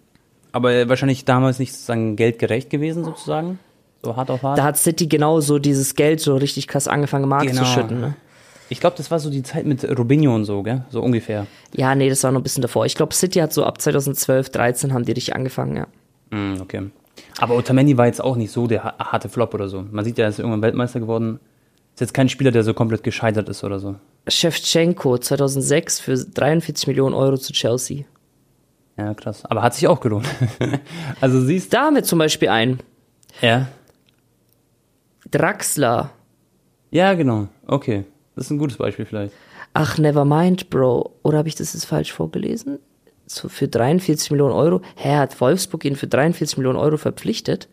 aber wahrscheinlich damals nicht sozusagen geldgerecht gewesen, sozusagen. So hart auf hart. Da hat City genauso dieses Geld so richtig krass angefangen, Markt Genau. zu schütten. Ne? ich glaube, das war so die Zeit mit Robinho und so, gell? So ungefähr. Ja, nee, das war noch ein bisschen davor. Ich glaube, City hat so ab 2012, 13 haben die richtig angefangen, ja. Mm, okay. Aber Otamendi war jetzt auch nicht so der ha- harte Flop oder so. Man sieht ja, er ist irgendwann Weltmeister geworden. Ist jetzt kein Spieler, der so komplett gescheitert ist oder so. Shevchenko 2006 für 43 Millionen Euro zu Chelsea. Ja, krass. Aber hat sich auch gelohnt. also siehst Da haben wir zum Beispiel einen. Ja. Draxler. Ja, genau. Okay. Das ist ein gutes Beispiel vielleicht. Ach, never mind, Bro. Oder habe ich das jetzt falsch vorgelesen? So für 43 Millionen Euro. Hä, hat Wolfsburg ihn für 43 Millionen Euro verpflichtet?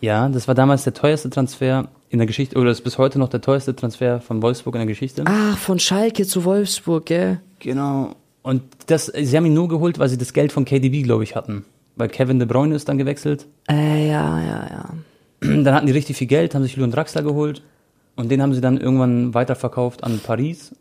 Ja, das war damals der teuerste Transfer in der Geschichte, oder ist bis heute noch der teuerste Transfer von Wolfsburg in der Geschichte. Ach, von Schalke zu Wolfsburg, gell? Genau. Und das, sie haben ihn nur geholt, weil sie das Geld von KDB, glaube ich, hatten. Weil Kevin De Bruyne ist dann gewechselt. Äh, ja, ja, ja. Dann hatten die richtig viel Geld, haben sich Leon Draxler geholt. Und den haben sie dann irgendwann weiterverkauft an Paris.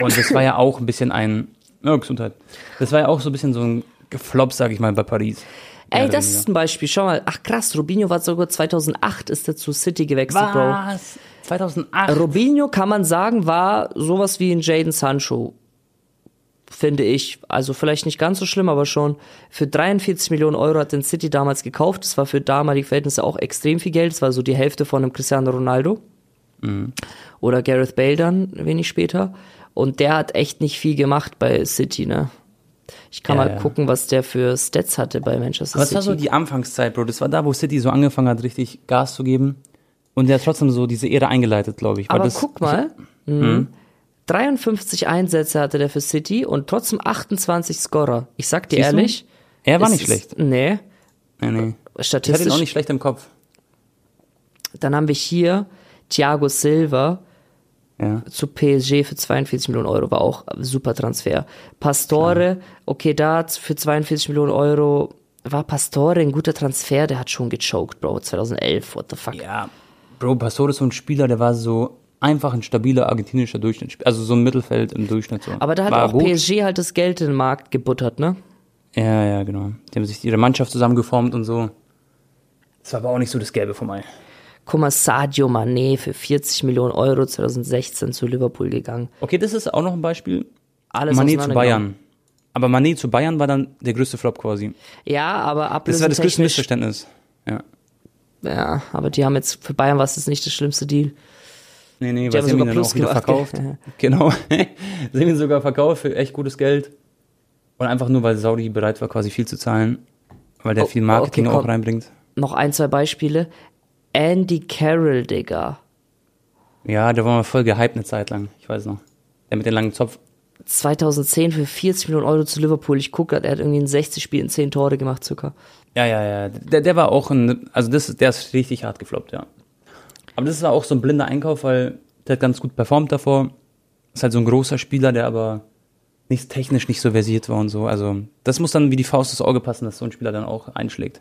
Und das war ja auch ein bisschen ein, ja, Gesundheit. Das war ja auch so ein bisschen so ein Flop, sag ich mal, bei Paris. Ey, das ist ein Beispiel. Schau mal. Ach krass, Robinho war sogar 2008 ist er zu City gewechselt, Bro. Was? 2008? Robinho kann man sagen, war sowas wie ein Jaden Sancho. Finde ich. Also vielleicht nicht ganz so schlimm, aber schon. Für 43 Millionen Euro hat den City damals gekauft. Das war für damalige Verhältnisse auch extrem viel Geld. Das war so die Hälfte von einem Cristiano Ronaldo. Oder Gareth Bale dann, wenig später. Und der hat echt nicht viel gemacht bei City, ne? Ich kann Ja, mal ja. gucken, was der für Stats hatte bei Manchester Aber City. war so die Anfangszeit, Bro. Das war da, wo City so angefangen hat, richtig Gas zu geben. Und der hat trotzdem so diese Ära eingeleitet, glaube ich. Aber das, guck mal, mhm. 53 Einsätze hatte der für City und trotzdem 28 Scorer. Ich sag dir Siehst du? ehrlich. Er war nicht ist- schlecht. Nee, Nee, nee. Ich hatte ihn statistisch. auch nicht schlecht im Kopf. Dann haben wir hier Thiago Silva Ja. zu PSG für 42 Millionen Euro, war auch ein super Transfer. Pastore, okay, da für 42 Millionen Euro war Pastore ein guter Transfer, der hat schon gechoked, Bro, 2011, what the fuck. Ja, Bro, Pastore ist so ein Spieler, der war so einfach ein stabiler argentinischer Durchschnitt. Also so ein Mittelfeld im Durchschnitt. So. Aber da hat war auch gut. PSG halt das Geld in den Markt gebuttert, ne? Ja, ja, genau. Die haben sich ihre Mannschaft zusammengeformt und so. Das war aber auch nicht so das Gelbe vom Ei. Guck mal, Sadio Mané für 40 Millionen Euro 2016 zu Liverpool gegangen. Okay, das ist auch noch ein Beispiel. Alles Mané zu. Bayern. Aber Mané zu Bayern war dann der größte Flop quasi. Ja, aber Das war das größte. Missverständnis. Ja. Ja, aber die haben jetzt, für Bayern war es jetzt nicht das schlimmste Deal. Nee, nee, Die weil sie haben sogar ihn dann Plus auch wieder gemacht, verkauft. Genau. sie haben ihn sogar verkauft für echt gutes Geld. Und einfach nur, weil Saudi bereit war, quasi viel zu zahlen. Weil der Oh, viel Marketing okay, auch reinbringt. Noch ein, zwei Beispiele. Andy Carroll, Digga. Ja, der war mal voll gehypt eine Zeit lang. Ich weiß noch. Der mit dem langen Zopf. 2010 für 40 Millionen Euro zu Liverpool. Ich gucke gerade, er hat irgendwie in 60 Spielen 10 Tore gemacht, circa. Ja, ja, ja. Der, der war auch ein, also das, der ist richtig hart gefloppt, ja. Aber das war auch so ein blinder Einkauf, weil der hat ganz gut performt davor. Ist halt so ein großer Spieler, der aber nicht technisch nicht so versiert war und so. Also das muss dann wie die Faust ins Auge passen, dass so ein Spieler dann auch einschlägt.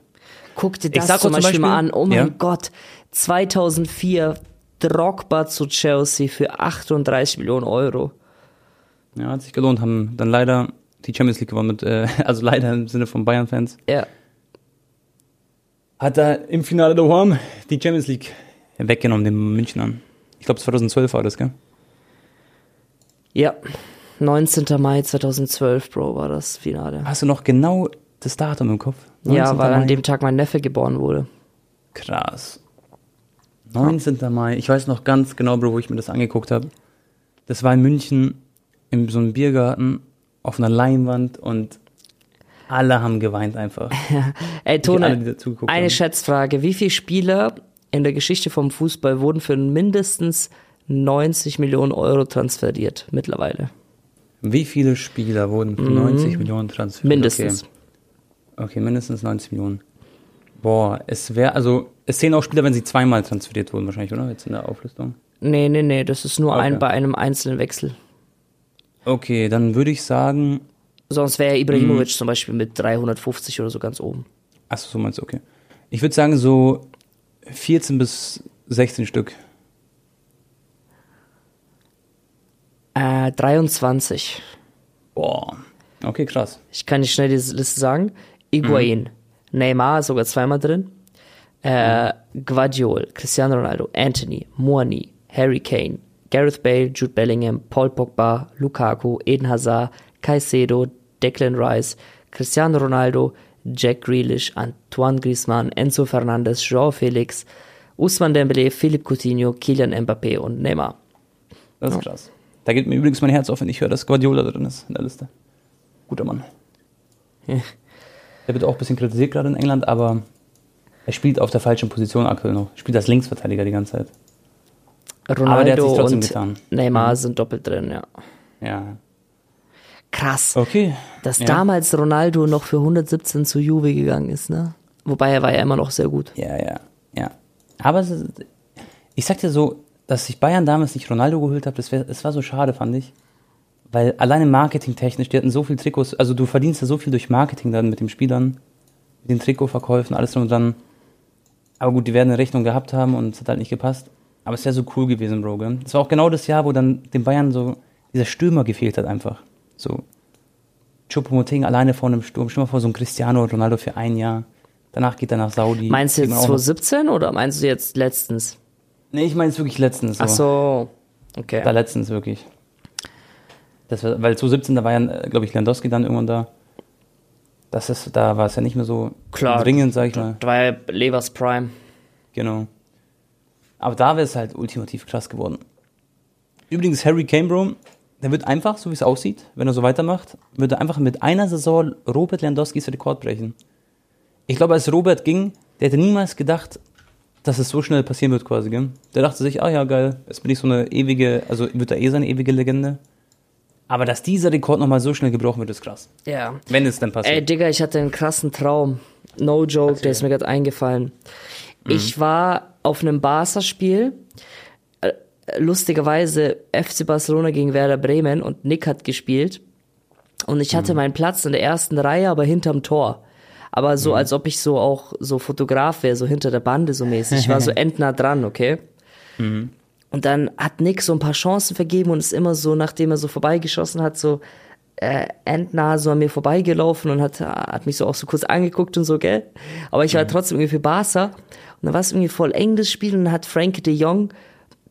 Guck dir das zum Beispiel, zum mal Beispiel- an. Oh mein Ja. Gott. 2004 Drogba zu Chelsea für 38 Millionen Euro. Ja, hat sich gelohnt, haben dann leider die Champions League gewonnen mit, äh, also leider im Sinne von Bayern-Fans. Ja. Hat da im Finale daheim die Champions League weggenommen, den Münchnern. Ich glaube 2012 war das, gell? Ja. 19. Mai 2012, Bro, war das Finale. Hast du noch genau das Datum im Kopf? Ja, 19. weil an Mai? dem Tag mein Neffe geboren wurde. Krass. 19. Mai. Ich weiß noch ganz genau, Bro, wo ich mir das angeguckt habe. Das war in München. in so einem Biergarten auf einer Leinwand und alle haben geweint einfach. Ey, alle, Tone, eine haben. Schätzfrage. Wie viele Spieler in der Geschichte vom Fußball wurden für mindestens 90 Millionen Euro transferiert mittlerweile? Wie viele Spieler wurden für 90 Millionen transferiert? Mhm. Mindestens. Okay. okay, mindestens 90 Millionen. Boah, es wäre, also, es zählen auch Spieler, wenn sie zweimal transferiert wurden, wahrscheinlich, oder? Jetzt in der Auflistung. Nee, nee, nee, das ist nur Okay. ein bei einem einzelnen Wechsel. Okay, dann würde ich sagen, Sonst wäre Ibrahimovic Mhm. zum Beispiel mit 350 oder so ganz oben. achso, so meinst du, okay. Ich würde sagen, so 14 bis 16 Stück. Äh, 23. Boah. Okay, krass. Ich kann nicht schnell diese Liste sagen. Higuain, Neymar ist sogar zweimal drin. Äh, Guardiol, Cristiano Ronaldo, Anthony, Moani, Harry Kane, Gareth Bale, Jude Bellingham, Paul Pogba, Lukaku, Eden Hazard, Caicedo, Declan Rice, Cristiano Ronaldo, Jack Grealish, Antoine Griezmann, Enzo Fernandes, João Felix, Usman Dembele, Philippe Coutinho, Kylian Mbappé und Neymar. Das ist krass. Da geht mir übrigens mein Herz auf, wenn ich höre, dass Guardiola drin ist in der Liste. Guter Mann. Der wird auch ein bisschen kritisiert gerade in England, aber er spielt auf der falschen Position aktuell noch. Spielt als Linksverteidiger die ganze Zeit. Ronaldo der hat sich trotzdem und getan. Neymar sind doppelt drin, ja. Ja. Krass. Okay. Dass ja. damals Ronaldo noch für 117 zu Juve gegangen ist, ne? Wobei er war ja immer noch sehr gut. Ja, ja, ja. Aber es ist, ich sag dir so, dass ich Bayern damals nicht Ronaldo geholt habe, das, wär, das war so schade, fand ich. Weil alleine marketingtechnisch, die hatten so viel Trikots, also du verdienst ja so viel durch Marketing dann mit den Spielern, mit den Trikotverkäufen, alles drum und dran. Aber gut, die werden eine Rechnung gehabt haben und es hat halt nicht gepasst. Aber es wäre so cool gewesen, Bro. Gell? Das war auch genau das Jahr, wo dann den Bayern so dieser Stürmer gefehlt hat einfach. So Choupo-Moting alleine vor einem Sturm. Stell mal vor, so ein Cristiano Ronaldo für ein Jahr. Danach geht er nach Saudi. Meinst du jetzt man auch noch- 2017 oder meinst du jetzt letztens? Nee, ich meine es wirklich letztens. So. Ach so. Okay. Da letztens wirklich. Das war, weil 2017, da war ja, glaube ich, Lewandowski dann irgendwann da. Das ist, da war es ja nicht mehr so Klar. dringend, sag ich mal. Da war ja Levers Prime. Genau. Aber da wäre es halt ultimativ krass geworden. Übrigens, Harry Kane, Bro, der wird einfach, so wie es aussieht, wenn er so weitermacht, wird er einfach mit einer Saison Robert Lewandowskis Rekord brechen. Ich glaube, als Robert ging, der hätte niemals gedacht, dass es so schnell passieren wird quasi, gell? Der dachte sich, ah ja, geil, jetzt bin ich so eine ewige, also wird er eh seine ewige Legende. Aber dass dieser Rekord nochmal so schnell gebrochen wird, ist krass. Ja. Wenn es dann passiert. Ey, Digga, ich hatte einen krassen Traum. No joke, der ist mir gerade eingefallen. Mhm. Ich war auf einem Barca-Spiel. Lustigerweise FC Barcelona gegen Werder Bremen und Nick hat gespielt. Und ich Mhm. hatte meinen Platz in der ersten Reihe, aber hinterm Tor. Aber Mhm. so, als ob ich so auch so Fotograf wäre, so hinter der Bande so mäßig. Ich war so endnah dran, okay? Mhm. Und dann hat Nick so ein paar Chancen vergeben und ist immer so, nachdem er so vorbeigeschossen hat, so äh, endnah so an mir vorbeigelaufen und hat, hat mich so auch so kurz angeguckt und so, gell? Aber ich war trotzdem irgendwie für Barca. Und dann war es irgendwie voll eng, das Spiel, und dann hat Frank de Jong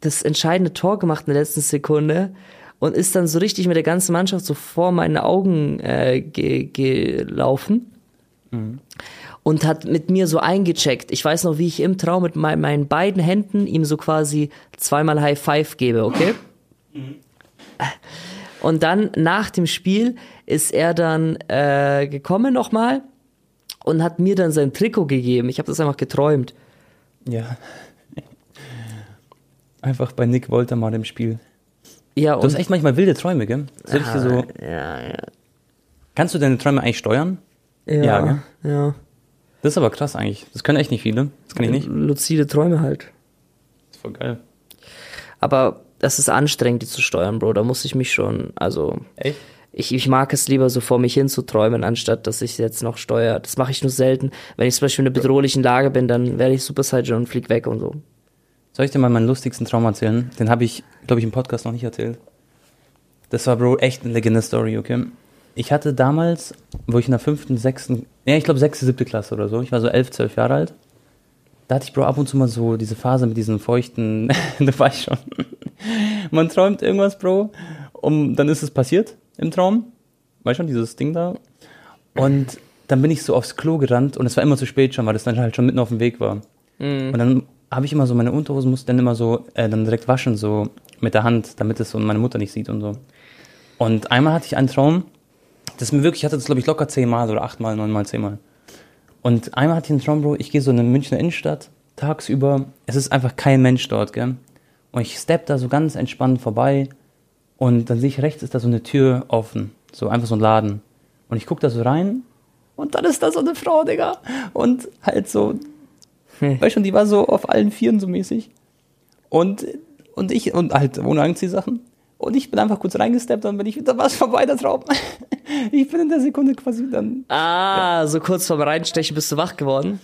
das entscheidende Tor gemacht in der letzten Sekunde und ist dann so richtig mit der ganzen Mannschaft so vor meine Augen äh, ge gelaufen und hat mit mir so eingecheckt. Ich weiß noch, wie ich im Traum mit mei- meinen beiden Händen ihm so quasi zweimal High Five gebe, okay? Und dann nach dem Spiel ist er dann äh, gekommen nochmal und hat mir dann sein Trikot gegeben. Ich habe das einfach geträumt. Ja. Einfach bei Nick Woltermann im Spiel. Ja, Du hast echt manchmal wilde Träume, gell? So richtig so, ja, ja, kannst du deine Träume eigentlich steuern? ja, Ja, gell? ja. Das ist aber krass eigentlich. Das können echt nicht viele. Das kann ich nicht. Luzide Träume halt. Das ist voll geil. Aber das ist anstrengend, die zu steuern, Bro. Da muss ich mich schon, also Echt? ich, ich mag es lieber so vor mich hin zu träumen, anstatt dass ich jetzt noch steuere. Das mache ich nur selten. Wenn ich zum Beispiel in einer bedrohlichen Lage bin, dann werde ich Super Saiyan und flieg weg und so. Soll ich dir mal meinen lustigsten Traum erzählen? Den habe ich, glaube ich, im Podcast noch nicht erzählt. Das war, Bro, echt eine legendäre Story, okay? Ich hatte damals, wo ich in der fünften, sechsten, ja, ich glaube sechste, siebte Klasse oder so, ich war so elf, zwölf Jahre alt. Da hatte ich, Bro, ab und zu mal so diese Phase mit diesen feuchten, da war ich schon. Man träumt irgendwas, Bro, und dann ist es passiert im Traum. Weißt schon, dieses Ding da. Und dann bin ich so aufs Klo gerannt und es war immer zu spät schon, weil das dann halt schon mitten auf dem Weg war. Und dann habe ich immer so meine Unterhosen, musste dann immer so äh, dann direkt waschen, so mit der Hand, damit es so meine Mutter nicht sieht und so. Und einmal hatte ich einen Traum, das mir wirklich, ich hatte das glaube ich locker zehnmal oder achtmal, neunmal, zehnmal. Und einmal hatte ich einen Traum, Bro, ich gehe so in eine Münchner Innenstadt, tagsüber, es ist einfach kein Mensch dort, gell? Und ich stepp da so ganz entspannt vorbei und dann sehe ich rechts ist da so eine Tür offen, so einfach so ein Laden. Und ich guck da so rein und dann ist da so eine Frau, Digga. Und halt so, hm. weißt schon, die war so auf allen Vieren so mäßig. Und, und ich, und halt ohne Anziehsachen. Und ich bin einfach kurz reingesteppt, dann bin ich wieder was vorbei, der Traum. ich bin in der Sekunde quasi dann. Ah, ja. so kurz vorm Reinstechen bist du wach geworden?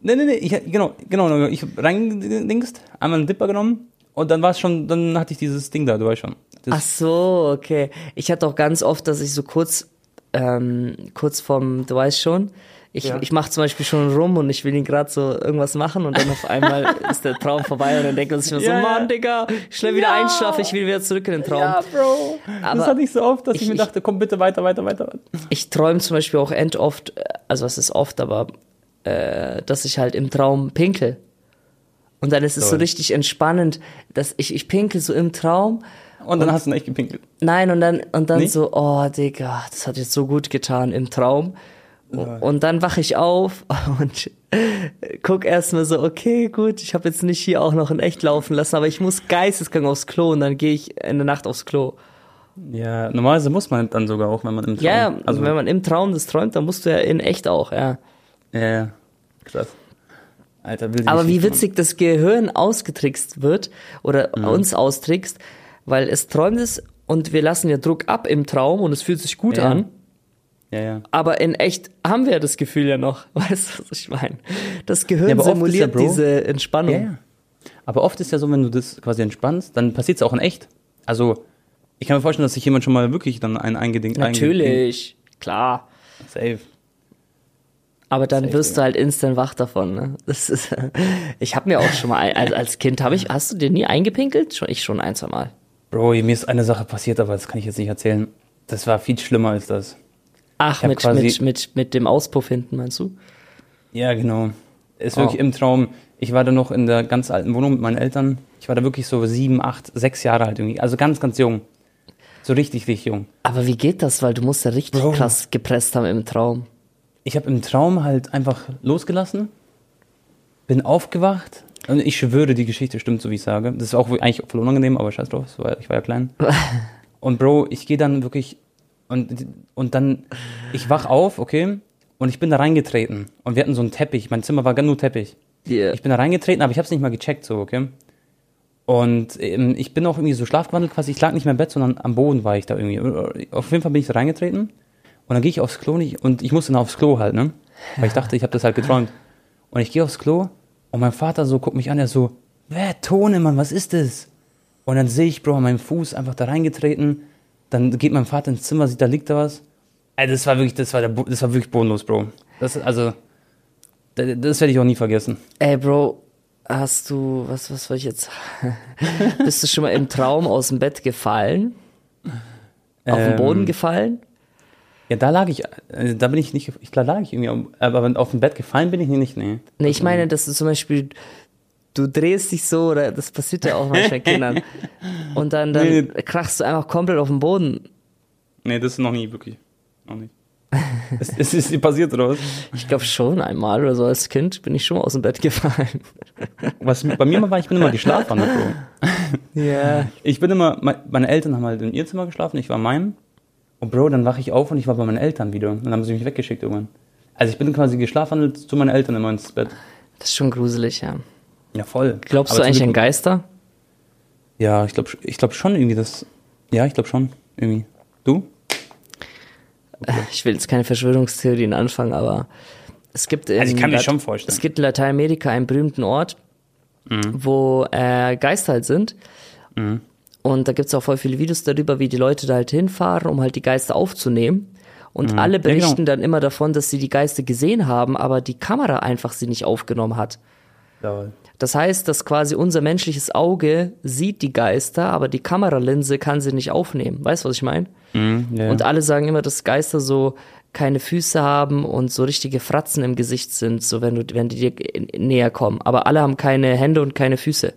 Nee, nee, nee, ich, genau, genau, ich hab reingedingst, einmal einen Dipper genommen und dann war es schon, dann hatte ich dieses Ding da, du weißt schon. Ach so, okay. Ich hatte auch ganz oft, dass ich so kurz, ähm, kurz vorm, du weißt schon, ich, ja. ich mache zum Beispiel schon rum und ich will ihn gerade so irgendwas machen und dann auf einmal ist der Traum vorbei und dann denkt man sich immer so, Mann, Digga, schnell wieder ja. einschlafen, ich will wieder zurück in den Traum. Ja, Bro. Aber das hatte ich so oft, dass ich, ich mir dachte, komm bitte weiter, weiter, weiter. Ich träume zum Beispiel auch end oft, also was ist oft, aber äh, dass ich halt im Traum pinkel. Und dann ist es so richtig entspannend, dass ich, ich pinkel so im Traum und dann und, hast du nicht gepinkelt. Nein, und dann, und dann so, oh, Digga, das hat jetzt so gut getan im Traum. Und dann wache ich auf und guck erstmal so, okay, gut, ich habe jetzt nicht hier auch noch in echt laufen lassen, aber ich muss geisteskrank aufs Klo und dann gehe ich in der Nacht aufs Klo. Ja, normalerweise muss man dann sogar auch, wenn man im Traum. Ja, also wenn man im Traum das träumt, dann musst du ja in echt auch, ja. Ja, krass. Alter, Aber wie witzig das Gehirn ausgetrickst wird oder mhm. uns austrickst, weil es träumt es und wir lassen ja Druck ab im Traum und es fühlt sich gut ja. an. Ja, ja. Aber in echt haben wir das Gefühl ja noch. Weißt du, was ich meine? Das Gehirn ja, simuliert ja, diese Entspannung. Ja. Aber oft ist ja so, wenn du das quasi entspannst, dann passiert es auch in echt. Also, ich kann mir vorstellen, dass sich jemand schon mal wirklich dann ein eingedingt Natürlich, eingedingt. klar. Safe. Aber dann Safe, wirst du halt instant wach davon. Ne? Das ist, ich habe mir auch schon mal als, als Kind habe ich. Hast du dir nie eingepinkelt? Schon ich schon ein zwei Mal. Bro, mir ist eine Sache passiert, aber das kann ich jetzt nicht erzählen. Das war viel schlimmer als das. Ach, mit, mit, mit, mit dem Auspuff hinten, meinst du? Ja, genau. Ist wirklich oh. im Traum. Ich war da noch in der ganz alten Wohnung mit meinen Eltern. Ich war da wirklich so sieben, acht, sechs Jahre alt irgendwie. Also ganz, ganz jung. So richtig, richtig jung. Aber wie geht das? Weil du musst ja richtig Bro. krass gepresst haben im Traum. Ich habe im Traum halt einfach losgelassen, bin aufgewacht und ich schwöre, die Geschichte stimmt, so wie ich sage. Das ist auch eigentlich voll unangenehm, aber scheiß drauf, ich war ja klein. und Bro, ich gehe dann wirklich und, und dann, ich wach auf, okay, und ich bin da reingetreten. Und wir hatten so einen Teppich. Mein Zimmer war nur Teppich. Yeah. Ich bin da reingetreten, aber ich habe es nicht mal gecheckt, so, okay. Und ähm, ich bin auch irgendwie so schlafgewandelt quasi. Ich lag nicht mehr im Bett, sondern am Boden war ich da irgendwie. Auf jeden Fall bin ich da reingetreten. Und dann gehe ich aufs Klo nicht, und ich musste dann aufs Klo halt, ne? Weil ich dachte, ich habe das halt geträumt. Und ich gehe aufs Klo und mein Vater so guckt mich an, er so, wer Tone, Mann, was ist das? Und dann sehe ich, Bro, an meinem Fuß einfach da reingetreten dann geht mein Vater ins Zimmer, sieht, da liegt da was. Ey, das war wirklich, das war, der, das war wirklich bodenlos, Bro. Das, also, das, das werde ich auch nie vergessen. Ey, Bro, hast du, was, was soll ich jetzt? Bist du schon mal im Traum aus dem Bett gefallen? Auf ähm, den Boden ähm, gefallen? Ja, da lag ich, äh, da bin ich nicht, ich klar lag ich irgendwie, aber auf dem Bett gefallen bin ich nicht, nee. Nee, ich meine, dass du zum Beispiel, du drehst dich so, oder das passiert ja auch manchmal Kindern. Und dann, dann nee. krachst du einfach komplett auf den Boden. Nee, das ist noch nie wirklich. Noch nicht. es, es ist dir passiert, oder was? Ich glaube schon einmal oder so als Kind bin ich schon mal aus dem Bett gefallen. Was bei mir mal war, ich bin immer geschlafen. Ja. Yeah. Ich bin immer, meine Eltern haben halt in ihr Zimmer geschlafen, ich war in meinem. Und Bro, dann wache ich auf und ich war bei meinen Eltern wieder. Und dann haben sie mich weggeschickt irgendwann. Also ich bin quasi geschlafen zu meinen Eltern immer ins Bett. Das ist schon gruselig, ja. Ja, voll. Glaubst Aber du eigentlich an Geister? Ja, ich glaube ich glaub schon irgendwie das. Ja, ich glaube schon. Irgendwie. Du? Okay. Ich will jetzt keine Verschwörungstheorien anfangen, aber es gibt in, also ich kann mir schon vorstellen. Es gibt in Lateinamerika einen berühmten Ort, mhm. wo äh, Geister halt sind. Mhm. Und da gibt es auch voll viele Videos darüber, wie die Leute da halt hinfahren, um halt die Geister aufzunehmen. Und mhm. alle berichten ja, genau. dann immer davon, dass sie die Geister gesehen haben, aber die Kamera einfach sie nicht aufgenommen hat. Ja. Das heißt, dass quasi unser menschliches Auge sieht die Geister, aber die Kameralinse kann sie nicht aufnehmen. Weißt du, was ich meine? Mm, yeah. Und alle sagen immer, dass Geister so keine Füße haben und so richtige Fratzen im Gesicht sind, so wenn du, wenn die dir näher kommen. Aber alle haben keine Hände und keine Füße.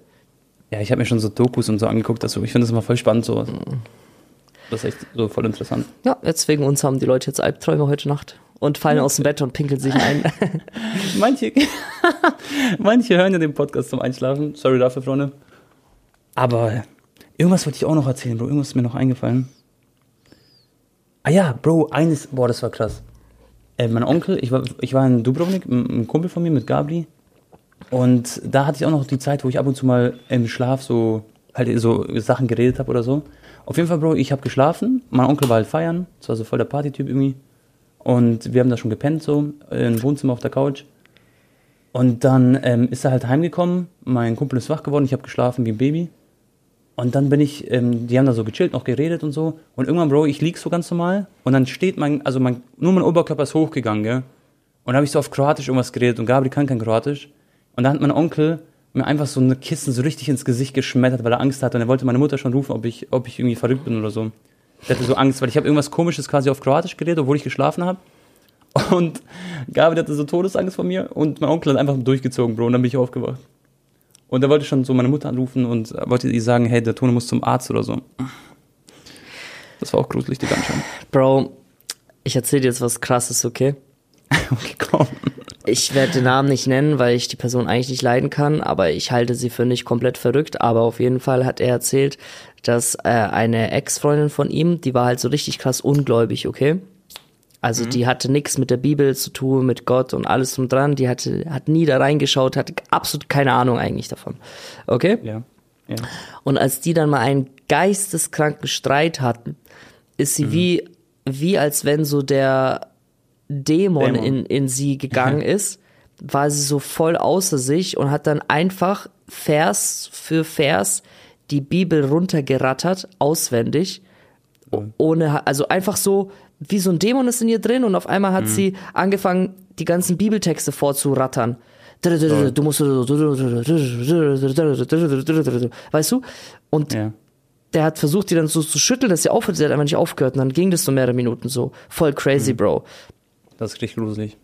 Ja, ich habe mir schon so Dokus und so angeguckt, also ich finde das immer voll spannend sowas. Das ist echt so voll interessant. Ja, jetzt wegen uns haben die Leute jetzt Albträume heute Nacht und fallen aus dem Bett und pinkeln sich ein. Manche, manche hören ja den Podcast zum Einschlafen. Sorry dafür, Freunde. Aber irgendwas wollte ich auch noch erzählen, Bro. Irgendwas ist mir noch eingefallen. Ah ja, Bro, eines, boah, das war krass. Äh, mein Onkel, ich war, ich war in Dubrovnik, einem Kumpel von mir, mit Gabri. Und da hatte ich auch noch die Zeit, wo ich ab und zu mal im Schlaf so halt so Sachen geredet habe oder so. Auf jeden Fall, Bro, ich habe geschlafen. Mein Onkel war halt feiern. Das war so voll der Partytyp irgendwie. Und wir haben da schon gepennt, so im Wohnzimmer auf der Couch. Und dann ähm, ist er halt heimgekommen. Mein Kumpel ist wach geworden. Ich habe geschlafen wie ein Baby. Und dann bin ich, ähm, die haben da so gechillt, noch geredet und so. Und irgendwann, Bro, ich lieg so ganz normal. Und dann steht mein, also mein, nur mein Oberkörper ist hochgegangen, gell. Und habe ich so auf Kroatisch irgendwas geredet. Und Gabriel kann kein Kroatisch. Und dann hat mein Onkel mir einfach so eine Kissen so richtig ins Gesicht geschmettert, weil er Angst hatte. Und er wollte meine Mutter schon rufen, ob ich, ob ich irgendwie verrückt bin oder so. Der hatte so Angst, weil ich habe irgendwas Komisches quasi auf Kroatisch geredet, obwohl ich geschlafen habe. Und Gabi hatte so Todesangst vor mir und mein Onkel hat einfach durchgezogen, Bro, und dann bin ich aufgewacht. Und er wollte schon so meine Mutter anrufen und wollte ihr sagen, hey, der Tone muss zum Arzt oder so. Das war auch gruselig, die Ganze. Bro, ich erzähle dir jetzt was krasses, okay? okay, komm. Ich werde den Namen nicht nennen, weil ich die Person eigentlich nicht leiden kann, aber ich halte sie für nicht komplett verrückt. Aber auf jeden Fall hat er erzählt, dass äh, eine Ex-Freundin von ihm, die war halt so richtig krass ungläubig, okay? Also mhm. die hatte nichts mit der Bibel zu tun, mit Gott und alles drum dran. Die hatte, hat nie da reingeschaut, hatte absolut keine Ahnung eigentlich davon. Okay? Ja. ja. Und als die dann mal einen geisteskranken Streit hatten, ist sie mhm. wie, wie als wenn so der Dämon, Dämon. In, in sie gegangen ist, war sie so voll außer sich und hat dann einfach Vers für Vers die Bibel runtergerattert, auswendig, mhm. ohne, also einfach so, wie so ein Dämon ist in ihr drin und auf einmal hat mhm. sie angefangen, die ganzen Bibeltexte vorzurattern. Du musst, weißt du? Und ja. der hat versucht, die dann so zu schütteln, dass sie aufhört, sie hat einfach nicht aufgehört und dann ging das so mehrere Minuten so. Voll crazy, mhm. Bro. Das ist richtig gruselig.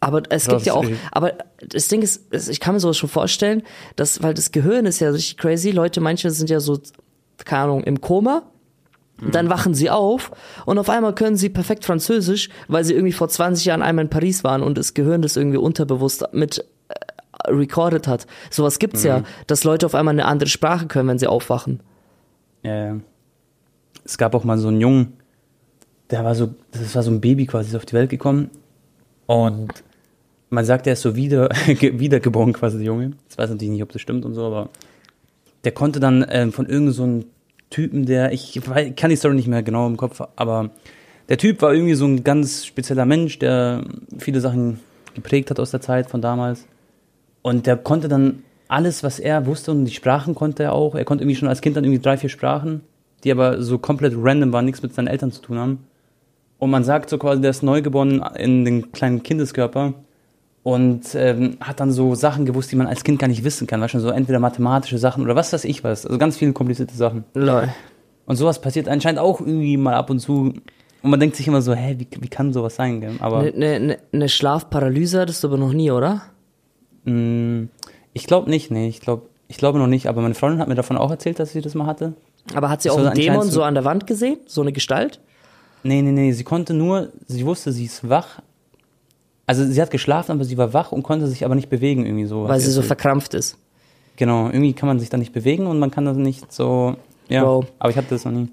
Aber es das gibt ja auch, aber das Ding ist, ich kann mir sowas schon vorstellen, dass, weil das Gehirn ist ja richtig crazy. Leute, manche sind ja so, keine Ahnung, im Koma. Mhm. Dann wachen sie auf und auf einmal können sie perfekt Französisch, weil sie irgendwie vor 20 Jahren einmal in Paris waren und das Gehirn das irgendwie unterbewusst mit äh, recorded hat. Sowas gibt's mhm. ja, dass Leute auf einmal eine andere Sprache können, wenn sie aufwachen. Ja, ja. Es gab auch mal so einen Jungen, der war so, das war so ein Baby quasi, ist auf die Welt gekommen. Und man sagt, er ist so wieder, wiedergeboren quasi, der Junge. Ich weiß natürlich nicht, ob das stimmt und so, aber der konnte dann ähm, von irgendeinem so Typen, der, ich weiß, kann die Story nicht mehr genau im Kopf, aber der Typ war irgendwie so ein ganz spezieller Mensch, der viele Sachen geprägt hat aus der Zeit von damals. Und der konnte dann alles, was er wusste und die Sprachen konnte er auch. Er konnte irgendwie schon als Kind dann irgendwie drei, vier Sprachen, die aber so komplett random waren, nichts mit seinen Eltern zu tun haben. Und man sagt so quasi, der ist neugeboren in den kleinen Kindeskörper und ähm, hat dann so Sachen gewusst, die man als Kind gar nicht wissen kann. Weißt du, so entweder mathematische Sachen oder was weiß ich was. Also ganz viele komplizierte Sachen. Lol. Und sowas passiert anscheinend auch irgendwie mal ab und zu. Und man denkt sich immer so, hä, wie, wie kann sowas sein? Gell? Aber eine ne, ne, ne Schlafparalyse hattest du aber noch nie, oder? Mh, mm, ich glaube nicht, nee. Ich glaube ich glaube noch nicht. Aber meine Freundin hat mir davon auch erzählt, dass sie das mal hatte. Aber hat sie das auch einen Dämon so an der Wand gesehen? So eine Gestalt? Nee, nee, nee, sie konnte nur, sie wusste, sie ist wach. Also sie hat geschlafen, aber sie war wach und konnte sich aber nicht bewegen irgendwie so. Weil sie so verkrampft ist. Genau, irgendwie kann man sich da nicht bewegen und man kann das nicht so, ja. Bro. Aber ich hatte das noch nie.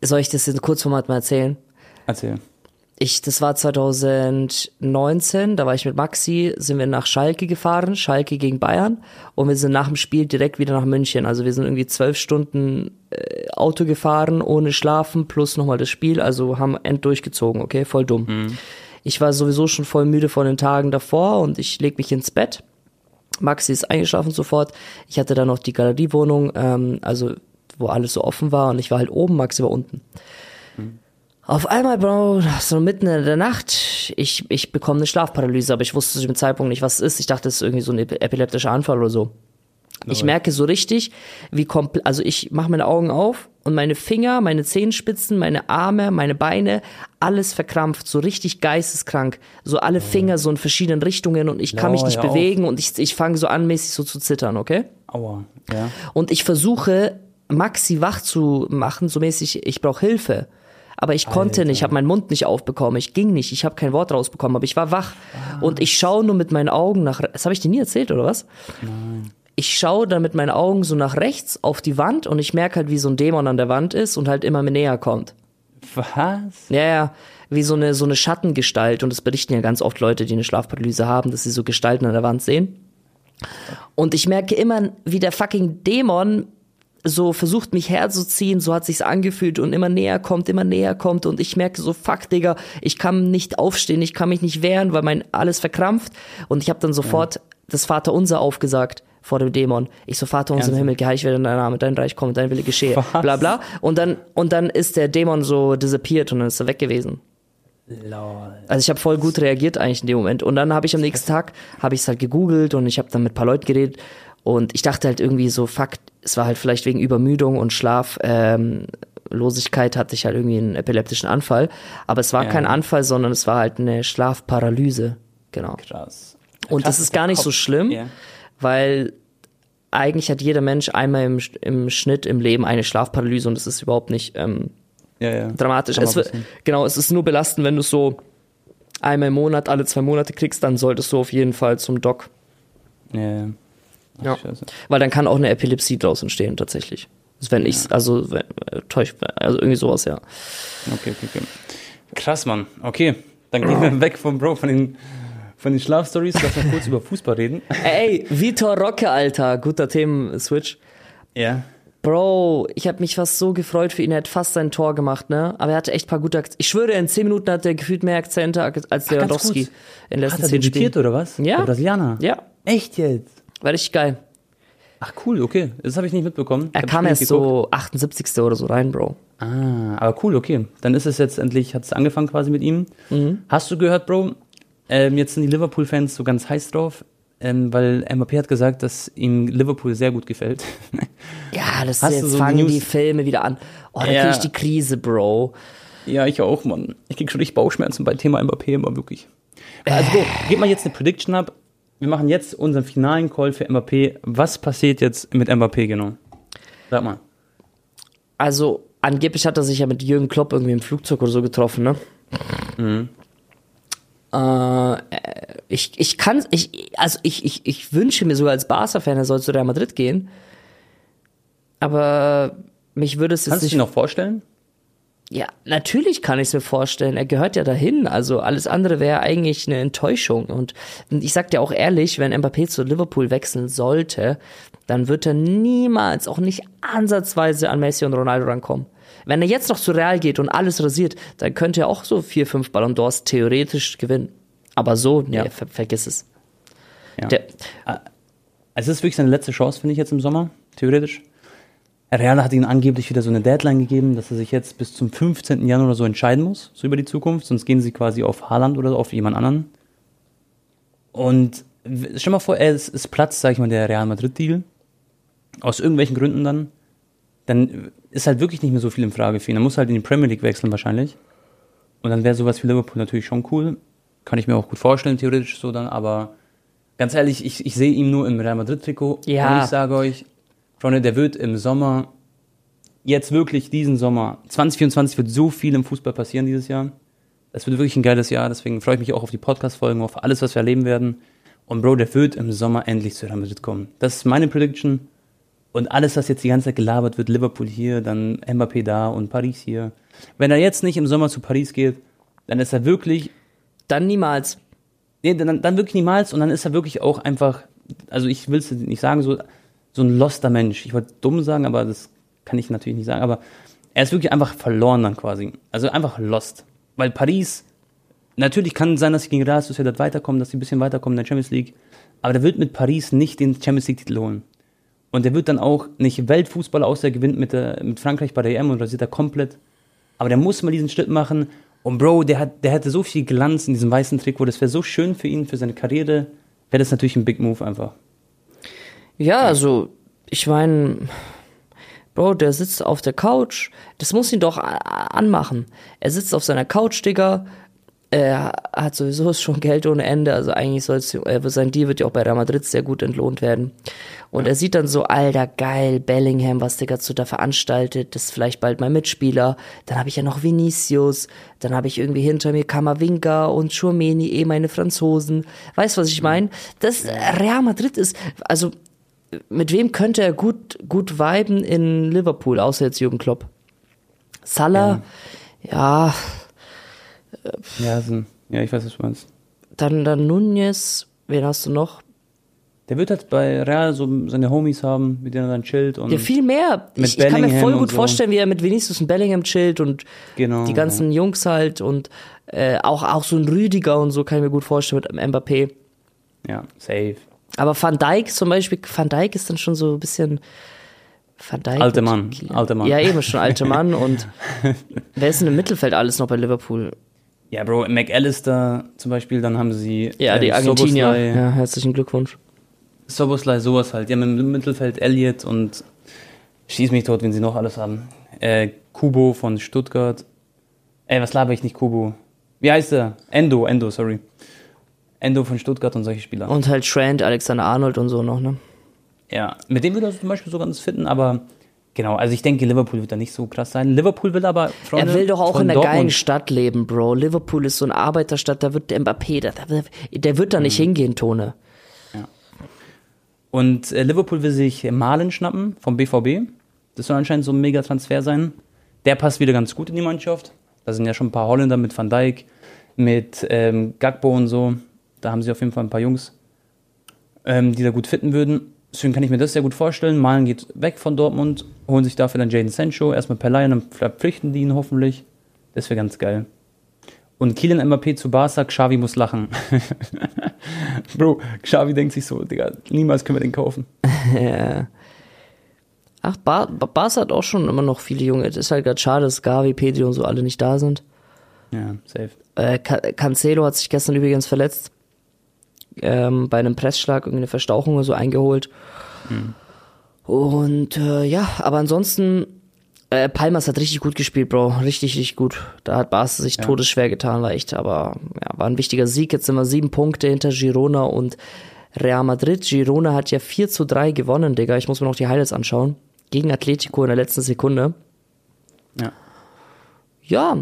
Soll ich das in Kurzformat mal erzählen? Erzähl ich, das war 2019, da war ich mit Maxi, sind wir nach Schalke gefahren, Schalke gegen Bayern und wir sind nach dem Spiel direkt wieder nach München. Also wir sind irgendwie zwölf Stunden äh, Auto gefahren, ohne Schlafen, plus nochmal das Spiel, also haben end durchgezogen, okay, voll dumm. Mhm. Ich war sowieso schon voll müde von den Tagen davor und ich leg mich ins Bett. Maxi ist eingeschlafen sofort. Ich hatte dann noch die Galeriewohnung, ähm, also wo alles so offen war und ich war halt oben, Maxi war unten. Mhm. Auf einmal, Bro, so mitten in der Nacht, ich, ich bekomme eine Schlafparalyse, aber ich wusste zu dem Zeitpunkt nicht, was es ist. Ich dachte, es ist irgendwie so ein epileptischer Anfall oder so. Ich merke so richtig, wie komplett, also ich mache meine Augen auf und meine Finger, meine Zehenspitzen, meine Arme, meine Beine, alles verkrampft, so richtig geisteskrank. So alle Finger so in verschiedenen Richtungen und ich kann mich nicht bewegen auf. und ich, ich fange so an, mäßig so zu zittern, okay? Aua, ja. Und ich versuche Maxi wach zu machen, so mäßig, ich brauche Hilfe. Aber ich konnte Alter. nicht, ich habe meinen Mund nicht aufbekommen, ich ging nicht, ich habe kein Wort rausbekommen, aber ich war wach. Und ich schaue nur mit meinen Augen nach, das habe ich dir nie erzählt, oder was? Ich schaue dann mit meinen Augen so nach rechts auf die Wand und ich merke halt, wie so ein Dämon an der Wand ist und halt immer mir näher kommt. Was? Ja, ja, wie so eine, so eine Schattengestalt. Und das berichten ja ganz oft Leute, die eine Schlafparalyse haben, dass sie so Gestalten an der Wand sehen. Und ich merke immer, wie der fucking Dämon so versucht, mich herzuziehen, so hat sich's angefühlt und immer näher kommt, immer näher kommt und ich merke so, fuck, Digga, ich kann nicht aufstehen, ich kann mich nicht wehren, weil mein alles verkrampft und ich habe dann sofort das Vaterunser aufgesagt vor dem Dämon. Ich so, Vater unser im? Himmel, geheiligt werde dein Name, dein Reich komme, dein Wille geschehe, Was? bla bla. Und dann, und dann ist der Dämon so disappeared und dann ist er weg gewesen. Lol. Also ich habe voll gut reagiert eigentlich in dem Moment. Und dann habe ich am nächsten Tag, habe ich es halt gegoogelt und ich habe dann mit ein paar Leuten geredet. Und ich dachte halt irgendwie so, fuck, es war halt vielleicht wegen Übermüdung und Schlaflosigkeit ähm, hatte ich halt irgendwie einen epileptischen Anfall. Aber es war Ja. kein Anfall, sondern es war halt eine Schlafparalyse. Genau. Krass. Und Krass, das ist gar nicht Kopf- so schlimm, Ja. weil eigentlich hat jeder Mensch einmal im, im Schnitt im Leben eine Schlafparalyse und das ist überhaupt nicht ähm, Ja, ja. dramatisch. Es wird, genau, es ist nur belastend, wenn du es so einmal im Monat, alle zwei Monate kriegst, dann solltest du auf jeden Fall zum Doc. Ja, ja. Scheiße. Weil dann kann auch eine Epilepsie draus entstehen, tatsächlich. Wenn ich's, also, wenn, äh, täusch, also irgendwie sowas, ja. Okay, okay, okay. Krass, Mann. Okay, dann gehen wir weg vom Bro, von den, von den Schlafstories. Lass mal kurz über Fußball reden. Ey, Vitor Rocke, Alter, guter Themen-Switch. Ja. Bro, ich habe mich fast so gefreut für ihn. Er hat fast sein Tor gemacht, ne? Aber er hatte echt paar gute Akzente. Ich schwöre, in 10 Minuten hat er gefühlt mehr Akzente als Lewandowski in den letzten Hat er 10 debütiert Spielen. oder was? Ja. Der Brasilianer? Ja, Echt jetzt? War richtig geil. Ach cool, okay. Das habe ich nicht mitbekommen. Er Hab kam erst so 78. oder so rein, Bro. Ah, aber cool, okay. Dann ist es jetzt endlich, hat es angefangen quasi mit ihm. Mhm. Hast du gehört, Bro? Ähm, jetzt sind die Liverpool-Fans so ganz heiß drauf, ähm, weil Mbappé hat gesagt, dass ihm Liverpool sehr gut gefällt. Ja, das Hast jetzt so fangen News- die Filme wieder an. Oh, da Ja. krieg ich die Krise, Bro. ja, ich auch, Mann. Ich krieg schon richtig Bauchschmerzen bei Thema Mbappé immer wirklich. Also, Bro, gib mal jetzt eine Prediction ab. Wir machen jetzt unseren finalen Call für Mbappé. Was passiert jetzt mit Mbappé genau? Sag mal. Also, angeblich hat er sich ja mit Jürgen Klopp irgendwie im Flugzeug oder so getroffen, ne? Mhm. Äh, ich, ich kann, ich, also ich, ich, ich wünsche mir sogar als Barca-Fan, er soll zu Real Madrid gehen. Aber mich würde es jetzt Kannst du dich noch vorstellen? Ja, natürlich kann ich es mir vorstellen. Er gehört ja dahin. Also alles andere wäre eigentlich eine Enttäuschung. Und ich sag dir auch ehrlich, wenn Mbappé zu Liverpool wechseln sollte, dann wird er niemals, auch nicht ansatzweise an Messi und Ronaldo rankommen. Wenn er jetzt noch zu Real geht und alles rasiert, dann könnte er auch so vier, fünf Ballon d'Ors theoretisch gewinnen. Aber so, nee, Ja. ver vergiss es. Ja. Der, Also es ist wirklich seine letzte Chance, finde ich, jetzt im Sommer, theoretisch. Real hat ihm angeblich wieder so eine Deadline gegeben, dass er sich jetzt bis zum 15. Januar oder so entscheiden muss, so über die Zukunft, sonst gehen sie quasi auf Haaland oder auf jemand anderen. Und stell mal vor, er ist, ist Platz, sag ich mal, der Real Madrid-Deal. Aus irgendwelchen Gründen dann. Dann ist halt wirklich nicht mehr so viel in Frage für ihn. Er muss halt in die Premier League wechseln wahrscheinlich. Und dann wäre sowas wie Liverpool natürlich schon cool. Kann ich mir auch gut vorstellen, theoretisch so dann, aber ganz ehrlich, ich, ich sehe ihn nur im Real Madrid-Trikot. Ja. Und ich sage euch, Freunde, der wird im Sommer, jetzt wirklich diesen Sommer, 2024 wird so viel im Fußball passieren dieses Jahr. Es wird wirklich ein geiles Jahr, deswegen freue ich mich auch auf die Podcast-Folgen, auf alles, was wir erleben werden. Und Bro, der wird im Sommer endlich zu Real Madrid kommen. Das ist meine Prediction. Und alles, was jetzt die ganze Zeit gelabert wird, Liverpool hier, dann Mbappé da und Paris hier. Wenn er jetzt nicht im Sommer zu Paris geht, dann ist er wirklich dann niemals. Nee, dann, dann wirklich niemals und dann ist er wirklich auch einfach, also ich will es nicht sagen, so, so ein loster Mensch. Ich wollte dumm sagen, aber das kann ich natürlich nicht sagen, aber er ist wirklich einfach verloren dann quasi. Also einfach lost. Weil Paris, natürlich kann sein, dass sie gegen Real Sociedad weiterkommen, dass sie ein bisschen weiterkommen in der Champions League, aber der wird mit Paris nicht den Champions League-Titel holen. Und der wird dann auch nicht Weltfußballer, außer er gewinnt mit, der, mit Frankreich bei der EM und rasiert er komplett. Aber der muss mal diesen Schritt machen. Und Bro, der, hat, der hätte so viel Glanz in diesem weißen Trikot. Das wäre so schön für ihn, für seine Karriere. Wäre das natürlich ein Big Move einfach. Ja, also, ich meine, Bro, der sitzt auf der Couch. Das muss ihn doch anmachen. Er sitzt auf seiner Couch, Digga. er hat sowieso schon Geld ohne Ende, also eigentlich soll es, sein Deal wird ja auch bei Real Madrid sehr gut entlohnt werden. Und ja. er sieht dann so, alter, geil, Bellingham, was der dazu da veranstaltet, das ist vielleicht bald mein Mitspieler. Dann habe ich ja noch Vinicius, dann habe ich irgendwie hinter mir Kamavinga und Schurmeni, eh meine Franzosen. Weißt du, was ich meine? Das Real Madrid ist, also mit wem könnte er gut, gut viben in Liverpool, außer jetzt Jürgen Klopp? Salah, ja. Ja, ja, ja ich weiß, was du meinst. Dann, dann Nunez, wen hast du noch? Der wird halt bei Real so seine Homies haben, mit denen er dann chillt. Und ja, viel mehr. Mit ich, ich kann mir voll gut so. vorstellen, wie er mit Vinicius und Bellingham chillt und genau, die ganzen ja. Jungs halt und äh, auch, auch so ein Rüdiger und so kann ich mir gut vorstellen mit Mbappé. Ja, safe. Aber Van Dijk zum Beispiel, Van Dijk ist dann schon so ein bisschen. Van Dijk alter Mann, alter Mann. Ja, eben schon alter Mann. Und wer ist denn im Mittelfeld alles noch bei Liverpool? Ja, Bro, McAllister zum Beispiel, dann haben sie. Ja, ähm, die Argentinier. Ja, herzlichen Glückwunsch. Soboslai, sowas halt. Die haben im Mittelfeld Elliot und schieß mich tot, wenn sie noch alles haben. Äh, Kubo von Stuttgart. Ey, was laber ich nicht, Kubo? Wie heißt er? Endo, Endo, sorry. Endo von Stuttgart und solche Spieler. Und halt Trent, Alexander Arnold und so noch, ne? Ja, mit dem würde er zum Beispiel so ganz finden, aber genau, also ich denke, Liverpool wird da nicht so krass sein. Liverpool will aber, Freunde, Er will doch auch in einer geilen Stadt leben, Bro. Liverpool ist so eine Arbeiterstadt, da wird der Mbappé, der, der wird da nicht mhm. hingehen, Tone. Und äh, Liverpool will sich Malen schnappen vom BVB. Das soll anscheinend so ein mega Transfer sein. Der passt wieder ganz gut in die Mannschaft. Da sind ja schon ein paar Holländer mit Van Dijk, mit ähm, Gagbo und so. Da haben sie auf jeden Fall ein paar Jungs, ähm, die da gut fitten würden. Deswegen kann ich mir das sehr gut vorstellen. Malen geht weg von Dortmund, holen sich dafür dann Jaden Sancho, erstmal per Leihe, dann verpflichten die ihn hoffentlich. Das wäre ganz geil. Und Kylian Mbappé zu Barca, Xavi muss lachen. Bro, Xavi denkt sich so, Digga, niemals können wir den kaufen. ja. Ach, Bar Barca hat auch schon immer noch viele Junge. Es ist halt gerade schade, dass Gavi, Pedri und so alle nicht da sind. Ja, safe. Äh, Cancelo hat sich gestern übrigens verletzt. Ähm, bei einem Pressschlag irgendwie eine Verstauchung oder so eingeholt. Mhm. Und äh, ja, aber ansonsten äh, Palmas hat richtig gut gespielt, Bro. Richtig, richtig gut. Da hat Barca sich ja. todesschwer getan, war echt, aber ja, war ein wichtiger Sieg. Jetzt sind wir sieben Punkte hinter Girona und Real Madrid. Girona hat ja 4 zu 3 gewonnen, Digga. Ich muss mir noch die Highlights anschauen. Gegen Atletico in der letzten Sekunde. Ja. Ja,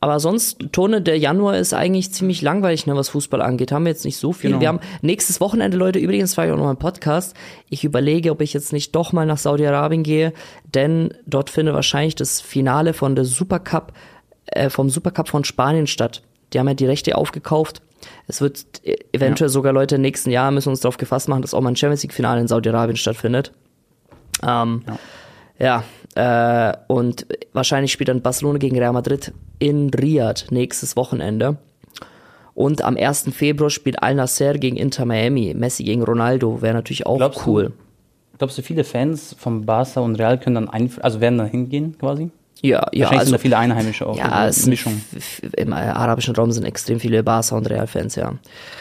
aber sonst, Tone, der Januar ist eigentlich ziemlich langweilig, ne, was Fußball angeht. Haben wir jetzt nicht so viel. Genau. Wir haben nächstes Wochenende, Leute, übrigens war ich auch noch mal im Podcast. Ich überlege, ob ich jetzt nicht doch mal nach Saudi-Arabien gehe, denn dort findet wahrscheinlich das Finale von der Supercup, äh, vom Supercup von Spanien statt. Die haben ja die Rechte aufgekauft. Es wird äh, eventuell ja. sogar Leute im nächsten Jahr müssen uns darauf gefasst machen, dass auch mal ein Champions League Finale in Saudi-Arabien stattfindet. Ähm, ja. Ja, äh, und wahrscheinlich spielt dann Barcelona gegen Real Madrid in Riyadh nächstes Wochenende. Und am 1. Februar spielt Al Nasser gegen Inter Miami. Messi gegen Ronaldo wäre natürlich auch glaubst cool. Du, glaubst du, viele Fans von Barca und Real können dann ein, also werden da hingehen quasi? Ja, ja. Wahrscheinlich also, sind da viele Einheimische auch. Ja, es Mischung. Im arabischen Raum sind extrem viele Barca und Real-Fans, ja.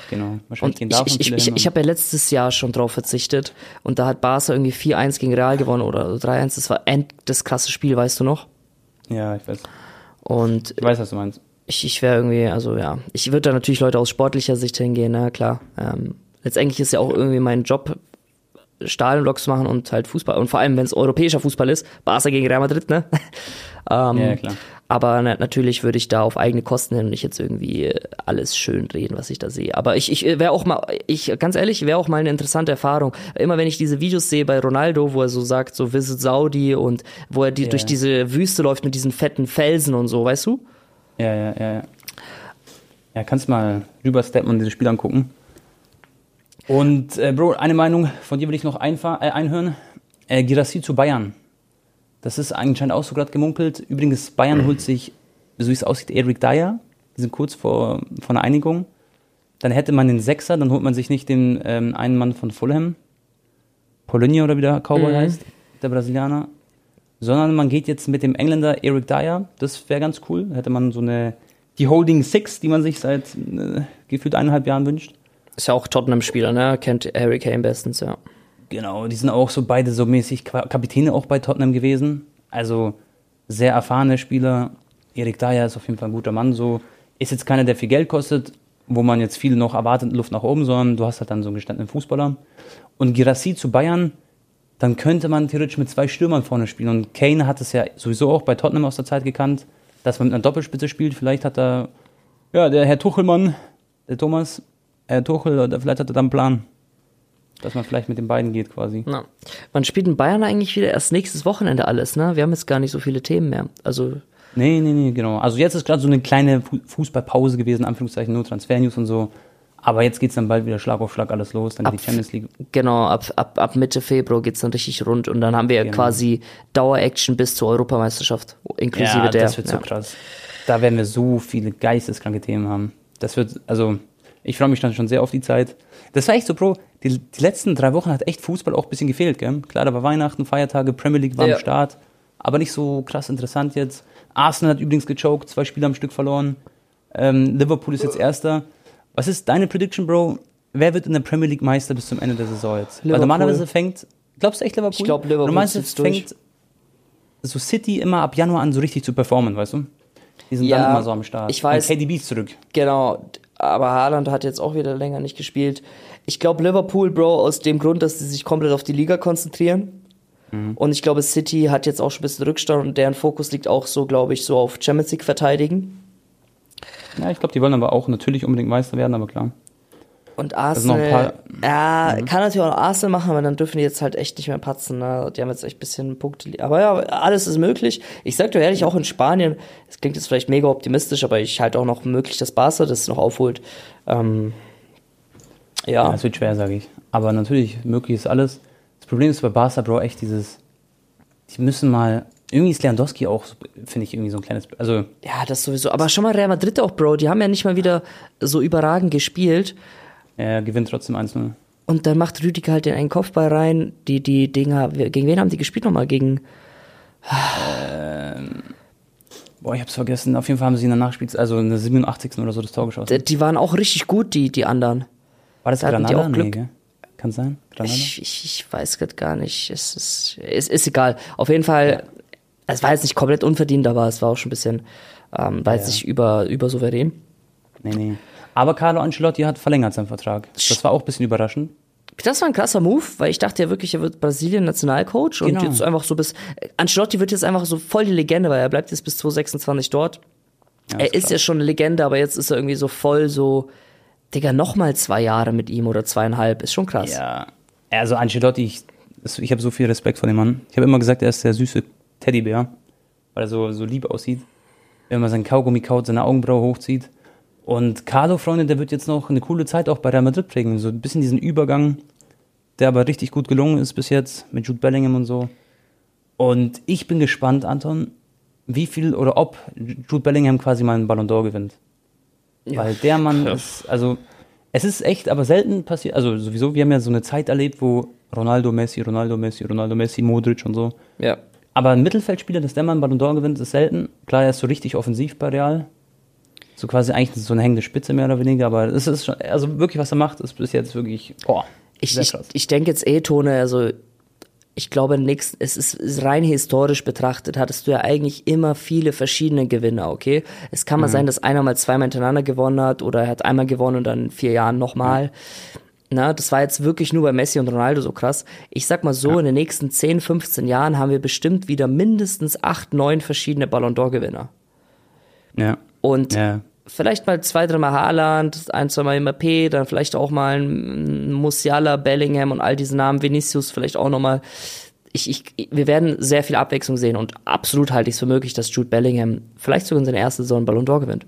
Genau. Wahrscheinlich und ich, ich, ich, ich habe ja letztes Jahr schon drauf verzichtet und da hat Barca irgendwie 4-1 gegen Real gewonnen oder 3-1. Das war end das krasse Spiel, weißt du noch? Ja, ich weiß. Und ich weiß, was du meinst. Ich, ich wäre irgendwie, also ja, ich würde da natürlich Leute aus sportlicher Sicht hingehen, na klar. Ähm, letztendlich ist ja auch irgendwie mein Job, Stadionblocks machen und halt Fußball. Und vor allem, wenn es europäischer Fußball ist, Barca gegen Real Madrid, ne? ähm, ja, klar. Aber na, natürlich würde ich da auf eigene Kosten hin und nicht jetzt irgendwie alles schön reden, was ich da sehe. Aber ich, ich wäre auch mal, ich, ganz ehrlich, wäre auch mal eine interessante Erfahrung. Immer wenn ich diese Videos sehe bei Ronaldo, wo er so sagt, so Visit Saudi und wo er die, ja. durch diese Wüste läuft mit diesen fetten Felsen und so, weißt du? Ja, ja, ja, ja. Ja, kannst mal rübersteppen und diese Spiele angucken. Und äh, Bro, eine Meinung von dir will ich noch äh, einhören. Äh, Girassi zu Bayern. Das ist anscheinend auch so gerade gemunkelt. Übrigens, Bayern holt sich, so wie es aussieht, Eric Dyer. Die sind kurz vor, vor einer Einigung. Dann hätte man den Sechser, dann holt man sich nicht den ähm, einen Mann von Fulham, Polonia oder wie der Cowboy mhm. heißt, der Brasilianer, sondern man geht jetzt mit dem Engländer Eric Dyer. Das wäre ganz cool. Da hätte man so eine, die Holding Six, die man sich seit äh, gefühlt eineinhalb Jahren wünscht. Ist ja auch Tottenham-Spieler, ne? Kennt Harry Kane bestens, ja. Genau, die sind auch so beide so mäßig Kapitäne auch bei Tottenham gewesen. Also sehr erfahrene Spieler. Erik Dyer ist auf jeden Fall ein guter Mann. So ist jetzt keiner, der viel Geld kostet, wo man jetzt viel noch erwartet, Luft nach oben, sondern du hast halt dann so einen gestandenen Fußballer. Und Girassi zu Bayern, dann könnte man theoretisch mit zwei Stürmern vorne spielen. Und Kane hat es ja sowieso auch bei Tottenham aus der Zeit gekannt, dass man mit einer Doppelspitze spielt. Vielleicht hat er, ja, der Herr Tuchelmann, der Thomas, Herr Tuchel, oder vielleicht hat er da einen Plan, dass man vielleicht mit den beiden geht quasi. Na. Wann spielt in Bayern eigentlich wieder erst nächstes Wochenende alles, ne? Wir haben jetzt gar nicht so viele Themen mehr. Also Nee, nee, nee, genau. Also jetzt ist gerade so eine kleine Fu- Fußballpause gewesen, Anführungszeichen, nur Transfernews und so. Aber jetzt geht's dann bald wieder Schlag auf Schlag alles los, dann Ab- die Champions League. genau, ab, ab, ab Mitte Februar geht's dann richtig rund und dann haben wir Genau. quasi Dauer-Action bis zur Europameisterschaft, inklusive ja, der. das wird so ja. krass. Da werden wir so viele geisteskranke Themen haben. Das wird, also, ich freue mich dann schon sehr auf die Zeit. Das war echt so, Bro, die, die letzten drei Wochen hat echt Fußball auch ein bisschen gefehlt, gell? Klar, da war Weihnachten, Feiertage, Premier League war Ja. am Start, aber nicht so krass interessant jetzt. Arsenal hat übrigens gechoked, zwei Spiele am Stück verloren. Ähm, Liverpool ist jetzt Erster. Was ist deine Prediction, Bro? Wer wird in der Premier League Meister bis zum Ende der Saison jetzt? Weil Liverpool. normalerweise fängt, glaubst du echt Liverpool? Ich glaub, Liverpool Normalerweise zieht's durch. fängt so City immer ab Januar an so richtig zu performen, weißt du? Die sind Ja, dann immer so am Start. ich weiß. Und KDB ist zurück. Genau, aber Haaland hat jetzt auch wieder länger nicht gespielt. Ich glaube Liverpool, Bro, aus dem Grund, dass sie sich komplett auf die Liga konzentrieren. Mhm. Und ich glaube, City hat jetzt auch schon ein bisschen Rückstand und deren Fokus liegt auch so, glaube ich, so auf Champions League verteidigen. Ja, ich glaube, die wollen aber auch natürlich unbedingt Meister werden, aber klar. Und Arsenal, Mhm. ja, kann natürlich auch Arsenal machen, aber dann dürfen die jetzt halt echt nicht mehr patzen. Ne? Die haben jetzt echt ein bisschen Punkte. Aber ja, alles ist möglich. Ich sag dir ehrlich, auch in Spanien, es klingt jetzt vielleicht mega optimistisch, aber ich halte auch noch möglich, dass Barca das noch aufholt. Ähm, Ja, ja, wird schwer, sage ich. Aber natürlich, möglich ist alles. Das Problem ist bei Barca, Bro, echt dieses, die müssen mal, irgendwie ist Lewandowski auch, finde ich, irgendwie so ein kleines, also, ja, das sowieso. Aber schon mal Real Madrid auch, Bro. Die haben ja nicht mal wieder so überragend gespielt. Er gewinnt trotzdem 1-0. Und dann macht Rüdiger halt den einen Kopfball rein. Die, die Dinger, gegen wen haben die gespielt nochmal? Gegen, Boah, ich hab's vergessen. Auf jeden Fall haben sie in der Nachspielzeit, also in der 87. oder so das Tor geschossen. die, waren auch richtig gut, die, die anderen. War das da hatten die Granada? auch Glück. Nee? Kann sein? Granada? Ich, ich, ich weiß grad gar nicht. Es ist, es ist egal. Auf jeden Fall, es war jetzt nicht komplett unverdient, aber es war auch schon ein bisschen, ähm, war jetzt Ja. nicht über, über souverän. Nee, nee. Aber Carlo Ancelotti hat verlängert seinen Vertrag. Das war auch ein bisschen überraschend. Das war ein krasser Move, weil ich dachte ja wirklich, er wird Brasilien-Nationalcoach und Genau. jetzt einfach so bis. Ancelotti wird jetzt einfach so voll die Legende, weil er bleibt jetzt bis 2026 dort. Ja, er ist krass. ja schon eine Legende, aber jetzt ist er irgendwie so voll so, Digga, nochmal zwei Jahre mit ihm oder zweieinhalb. Ist schon krass. Ja, also Ancelotti, ich, ich habe so viel Respekt vor dem Mann. Ich habe immer gesagt, er ist der süße Teddybär, weil er so, so lieb aussieht. Wenn man seinen Kaugummi kaut, seine Augenbraue hochzieht. Und Carlo, Freunde, der wird jetzt noch eine coole Zeit auch bei Real Madrid prägen. So ein bisschen diesen Übergang, der aber richtig gut gelungen ist bis jetzt mit Jude Bellingham und so. Und ich bin gespannt, Anton, wie viel oder ob Jude Bellingham quasi mal einen Ballon d'Or gewinnt. Weil der Mann ist, also, es ist echt, aber selten passiert, also sowieso, wir haben ja so eine Zeit erlebt, wo Ronaldo, Messi, Ronaldo, Messi, Ronaldo, Messi, Modric und so. Ja. Aber ein Mittelfeldspieler, dass der mal einen Ballon d'Or gewinnt, ist selten. Klar, er ist so richtig offensiv bei Real. So quasi eigentlich so eine hängende Spitze mehr oder weniger, aber es ist schon, also wirklich, was er macht, ist bis jetzt wirklich, boah, Ich, ich, ich denke jetzt eh, Tone, also ich glaube, nix, es ist, ist rein historisch betrachtet, hattest du ja eigentlich immer viele verschiedene Gewinner, okay? Es kann Mhm. mal sein, dass einer mal zweimal hintereinander gewonnen hat oder er hat einmal gewonnen und dann in vier Jahren nochmal. Na, das war jetzt wirklich nur bei Messi und Ronaldo so krass. Ich sag mal so, in den nächsten 10, 15 Jahren haben wir bestimmt wieder mindestens acht, neun verschiedene Ballon d'Or-Gewinner. Ja. Und Ja. vielleicht mal zwei, dreimal Haaland, ein, zweimal MAP, dann vielleicht auch mal ein Musiala, Bellingham und all diese Namen, Vinicius vielleicht auch nochmal. Ich, ich, wir werden sehr viel Abwechslung sehen und absolut halte ich es für möglich, dass Jude Bellingham vielleicht sogar in seiner ersten Saison Ballon d'Or gewinnt.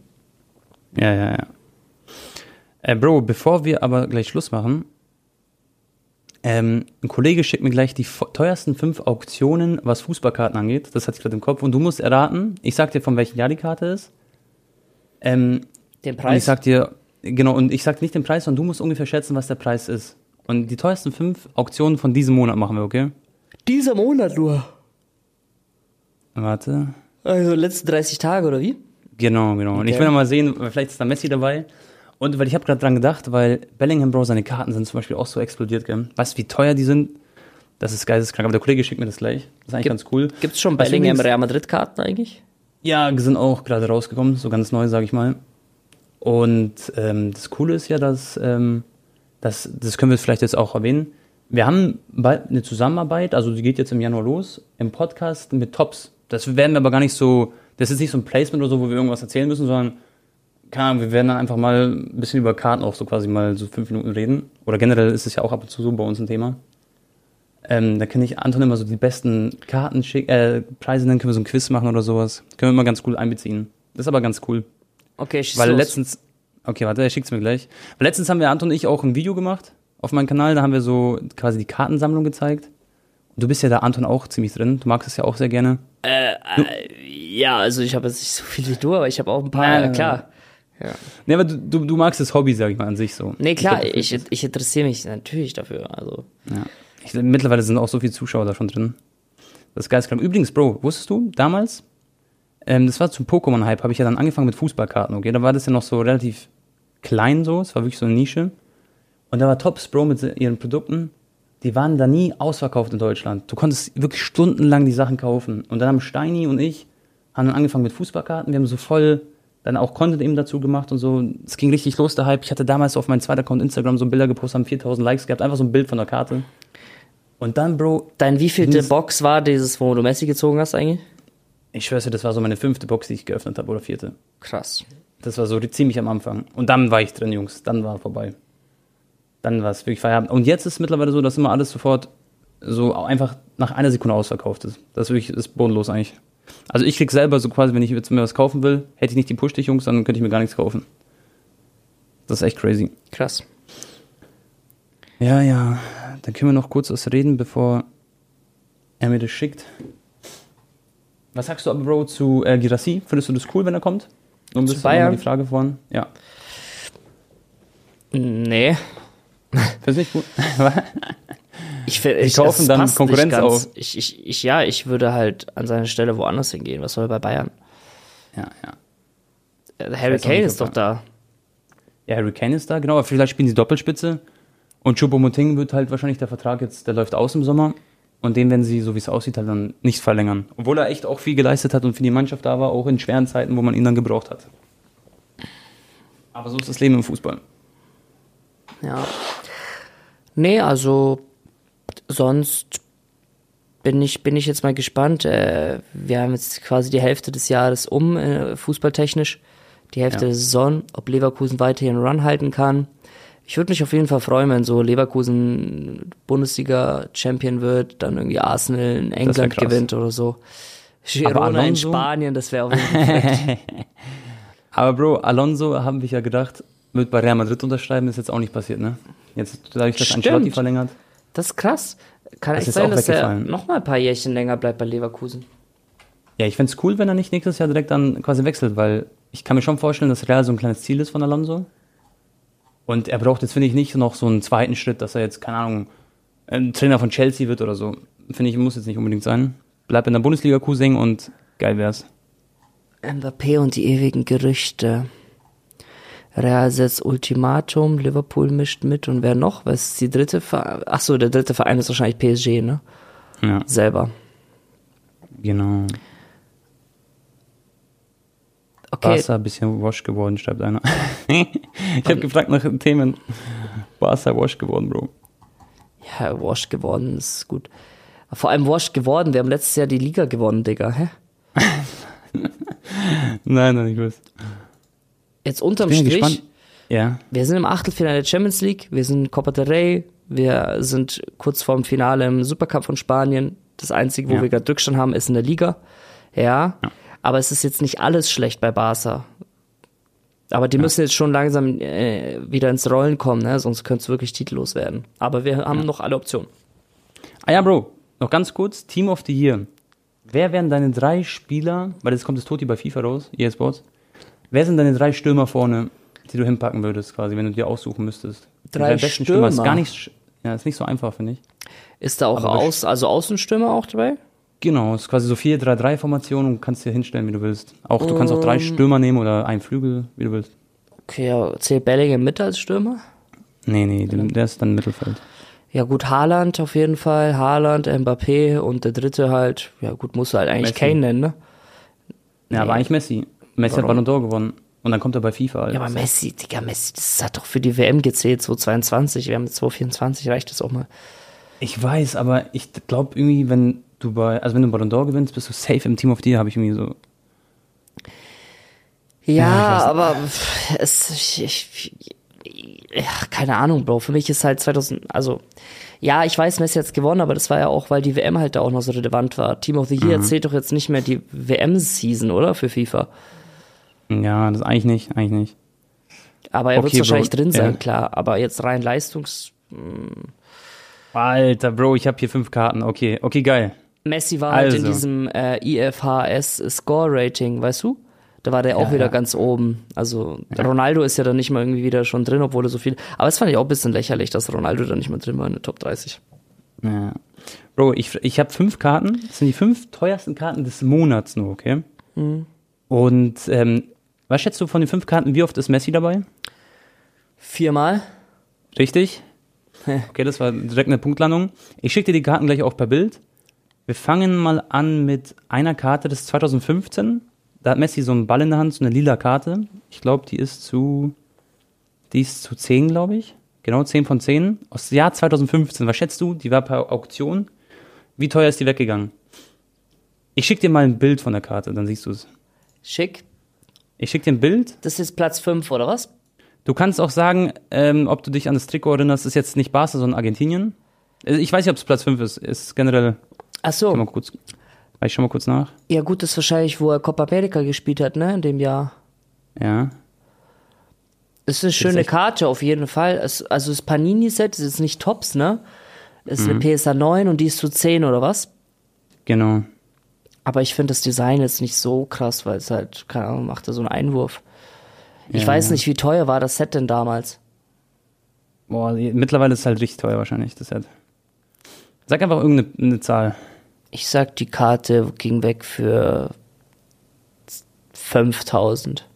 Ja, ja, ja. Äh, Bro, bevor wir aber gleich Schluss machen, ähm, ein Kollege schickt mir gleich die teuersten fünf Auktionen, was Fußballkarten angeht. Das hatte ich gerade im Kopf. Und du musst erraten, ich sag dir, von welchem Jahr die Karte ist. Ähm, Den und ich sag dir, genau, und ich sag nicht den Preis, sondern du musst ungefähr schätzen, was der Preis ist. Und die teuersten fünf Auktionen von diesem Monat machen wir, okay? Dieser Monat nur. Warte. Also letzten 30 Tage oder wie? Genau, genau. Und ich Okay. will noch mal sehen, vielleicht ist da Messi dabei. Und weil ich habe gerade dran gedacht, weil Bellingham Bro, seine Karten sind zum Beispiel auch so explodiert, gell? Weißt du, wie teuer die sind? Das ist geisteskrank. Aber der Kollege schickt mir das gleich. Das ist eigentlich Gibt- ganz cool. Gibt's schon Was Bellingham Real Madrid Karten eigentlich? Ja, sind auch gerade rausgekommen, so ganz neu, sage ich mal. Und ähm, das Coole ist ja, dass, ähm, dass, das können wir vielleicht jetzt auch erwähnen, wir haben bald eine Zusammenarbeit, also die geht jetzt im Januar los, im Podcast mit Tops. Das werden wir aber gar nicht so, das ist nicht so ein Placement oder so, wo wir irgendwas erzählen müssen, sondern, keine Ahnung, wir werden dann einfach mal ein bisschen über Karten auch so quasi mal so fünf Minuten reden. Oder generell ist es ja auch ab und zu so bei uns ein Thema. Ähm, da kann ich Anton immer so die besten Karten schicken, äh, Preise nennen, können wir so ein Quiz machen oder sowas. Können wir immer ganz cool einbeziehen. Das ist aber ganz cool. Okay, schieß Weil los. letztens, okay, warte, er schickt's mir gleich. Weil letztens haben wir Anton und ich auch ein Video gemacht auf meinem Kanal, da haben wir so quasi die Kartensammlung gezeigt. Und du bist ja da, Anton, auch ziemlich drin. Du magst es ja auch sehr gerne. Ja, also ich habe jetzt nicht so viel wie du, aber ich habe auch ein paar, äh, nein, klar. Nee, aber du, du, du magst das Hobby, sag ich mal, an sich so. Nee, klar, ich, fühlst ich interessiere mich natürlich dafür. Also. Ja. Ich, mittlerweile sind auch so viele Zuschauer da schon drin. Das ist geisteskrank. Übrigens, Bro, wusstest du, damals, ähm, das war zum Pokémon-Hype, habe ich ja dann angefangen mit Fußballkarten, okay? Da war das ja noch so relativ klein so, es war wirklich so eine Nische. Und da war Tops, Bro, mit ihren Produkten, die waren da nie ausverkauft in Deutschland. Du konntest wirklich stundenlang die Sachen kaufen. Und dann haben Steini und ich, haben dann angefangen mit Fußballkarten, wir haben so voll dann auch Content eben dazu gemacht und so. Es ging richtig los, der Hype. Ich hatte damals auf meinem zweiten Account Instagram so Bilder gepostet, haben 4000 Likes gehabt, einfach so ein Bild von der Karte. Und dann, Bro, dein wievielte Box war dieses, wo du Messi gezogen hast eigentlich? ich schwör's dir, das war so meine fünfte Box, die ich geöffnet habe, oder vierte. Krass. Das war so ziemlich am Anfang. Und dann war ich drin, Jungs. Dann war vorbei. Dann war es wirklich Feierabend. Und jetzt ist es mittlerweile so, dass immer alles sofort so einfach nach einer Sekunde ausverkauft ist. Das ist wirklich ist bodenlos eigentlich. Also ich krieg selber so quasi, wenn ich jetzt mir was kaufen will, hätte ich nicht die Push-Dich, Jungs, dann könnte ich mir gar nichts kaufen. Das ist echt crazy. Krass. Ja, ja. Dann können wir noch kurz was reden, bevor er mir das schickt. Was sagst du aber, Bro, zu äh, Girassi? Findest du das cool, wenn er kommt? Um Zu das Bayern? die Frage vorhin. Ja. Nee. Findest nicht gut? Ich, find- Die ich, kaufen dann Konkurrenz auf. Ich, ich, ich, ja, ich würde halt an seiner Stelle woanders hingehen. Was soll bei Bayern? ja, ja. Äh, Harry Kane ist doch da. Ja, Harry Kane ist da, genau, aber vielleicht spielen sie Doppelspitze. Und Choupo-Moting wird halt wahrscheinlich der Vertrag jetzt, der läuft aus im Sommer. Und den werden sie, so wie es aussieht, halt dann nicht verlängern. Obwohl er echt auch viel geleistet hat und für die Mannschaft da war, auch in schweren Zeiten, wo man ihn dann gebraucht hat. Aber so ist das Leben im Fußball. Ja. Nee, also sonst bin ich, bin ich jetzt mal gespannt. Äh, wir haben jetzt quasi die Hälfte des Jahres um, äh, fußballtechnisch. Die Hälfte Ja. der Saison, ob Leverkusen weiterhin einen Run halten kann. Ich würde mich auf jeden Fall freuen, wenn so Leverkusen Bundesliga-Champion wird, dann irgendwie Arsenal in England gewinnt oder so. Girona in? Spanien, das wäre auf jeden Fall. Aber Bro, Alonso, haben wir ja gedacht, wird bei Real Madrid unterschreiben, ist jetzt auch nicht passiert, ne? Jetzt, dadurch, dass Stimmt. Ancelotti verlängert. Das ist krass. Kann Das echt sein, auch dass er weggefallen. noch mal ein paar Jährchen länger bleibt bei Leverkusen. Ja, ich fänd's cool, wenn er nicht nächstes Jahr direkt dann quasi wechselt, weil ich kann mir schon vorstellen, dass Real so ein kleines Ziel ist von Alonso. Und er braucht jetzt, finde ich, nicht noch so einen zweiten Schritt, dass er jetzt, keine Ahnung, ein Trainer von Chelsea wird oder so. Finde ich, muss jetzt nicht unbedingt sein. Bleib in der Bundesliga Cousin und geil wär's. Mbappé und die ewigen Gerüchte. Real setzt Ultimatum, Liverpool mischt mit und wer noch? Was ist die dritte Verein? Achso, der dritte Verein ist wahrscheinlich PSG, ne? Ja, Selber. genau. Okay, Barca ein bisschen wasch geworden, schreibt einer. ich habe gefragt nach Themen. Barca wasch geworden, Bro. ja, washed geworden ist gut. Vor allem washed geworden, wir haben letztes Jahr die Liga gewonnen, Digga. Hä? Nein, nein, ich weiß. Jetzt unterm ja Strich, gespannt. Ja, wir sind im Achtelfinale der Champions League, wir sind in Copa del Rey, wir sind kurz vorm Finale im Supercup von Spanien. Das Einzige, wo Ja. wir gerade Rückstand haben, ist in der Liga. Ja, aber es ist jetzt nicht alles schlecht bei Barca. Aber die müssen jetzt schon langsam äh, wieder ins Rollen kommen, ne? sonst könnte es wirklich titellos werden. Aber wir haben noch alle Optionen. Ah ja, Bro, noch ganz kurz, Team of the Year. Wer wären deine drei Spieler, weil jetzt kommt das Toti bei FIFA raus, EA Sports. Wer sind deine drei Stürmer vorne, die du hinpacken würdest, quasi, wenn du dir aussuchen müsstest? Die Drei besten Stürmer? Ist gar nicht, ja, ist nicht so einfach, finde ich. Ist da auch Aber aus, also Außenstürmer auch dabei? Genau, ist quasi so 4-3-3-Formation und kannst dir hinstellen, wie du willst. Auch, du kannst auch drei Stürmer nehmen oder einen Flügel, wie du willst. Okay, ja, zählt Bellingham mit als Stürmer? Nee, nee, der ist dann Mittelfeld. Ja gut, Haaland auf jeden Fall, Haaland, Mbappé und der dritte halt, ja gut, musst du halt eigentlich Messi. Kane nennen, ne? Ja, aber eigentlich Messi. Messi hat Warum? Ballon d'Or gewonnen. Und dann kommt er bei FIFA. Alter. Ja, aber Messi, Digga, Messi, das hat doch für die WM gezählt, 2022. Wir haben jetzt 2024, reicht das auch mal. Ich weiß, aber ich glaube irgendwie, wenn du bei, also wenn du Ballon d'Or gewinnst, bist du safe im Team of the Year, habe ich irgendwie so. Ja, Ja, aber pff, es, ich, ich, ja, keine Ahnung, Bro. Für mich ist halt 2000, also, ja, ich weiß, Messi hat's gewonnen, aber das war ja auch, weil die WM halt da auch noch so relevant war. Team of the Year zählt doch jetzt nicht mehr die WM-Season, oder? Für FIFA. Ja, das eigentlich nicht, eigentlich nicht. Aber er wird Okay, wahrscheinlich Bro, drin sein, ja. klar. Aber jetzt rein Leistungs. Alter, Bro, ich habe hier fünf Karten. Okay, okay, geil. Messi war halt in Also. diesem äh, IFHS Score Rating, weißt du? Da war der auch Ja, wieder ja. ganz oben. Also Ronaldo ist ja dann nicht mal irgendwie wieder schon drin, obwohl er so viel. Aber das fand ich auch ein bisschen lächerlich, dass Ronaldo da nicht mehr drin war in der Top 30. Ja. Bro, ich, ich habe fünf Karten. Das sind die fünf teuersten Karten des Monats nur, okay? Und ähm, was schätzt du von den fünf Karten, wie oft ist Messi dabei? Viermal? Richtig? Okay, das war direkt eine Punktlandung. Ich schicke dir die Karten gleich auch per Bild. Wir fangen mal an mit einer Karte, das ist 2015. Da hat Messi so einen Ball in der Hand, so eine lila Karte. Ich glaube, die ist zu, die ist zu 10, glaube ich. Genau, 10 von 10. Aus dem Jahr 2015. Was schätzt du? Die war per Auktion. Wie teuer ist die weggegangen? Ich schicke dir mal ein Bild von der Karte, dann siehst du es. Schick. Ich schicke dir ein Bild. Das ist Platz 5, oder was? Du kannst auch sagen, ähm, ob du dich an das Trikot erinnerst, ist jetzt nicht Barca, sondern Argentinien. Äh, Ich weiß nicht, ob es Platz 5 ist. Ist generell. Ach so. Mal kurz. Ich schau mal kurz nach. Ja, gut, das ist wahrscheinlich, wo er Copa America gespielt hat, ne? In dem Jahr. Ja. Es ist eine schöne echt- Karte auf jeden Fall. Es, also das Panini-Set ist jetzt nicht Tops, ne? Es ist Mhm. eine PSA 9 und die ist zu 10 oder was? Genau. Aber ich finde das Design jetzt nicht so krass, weil es halt, keine Ahnung, macht er so einen Einwurf. Ich Ja, weiß ja. nicht, wie teuer war das Set denn damals? Boah, mittlerweile ist es halt richtig teuer wahrscheinlich, das Set. Sag einfach irgendeine eine Zahl. Ich sag, die Karte ging weg für 5000.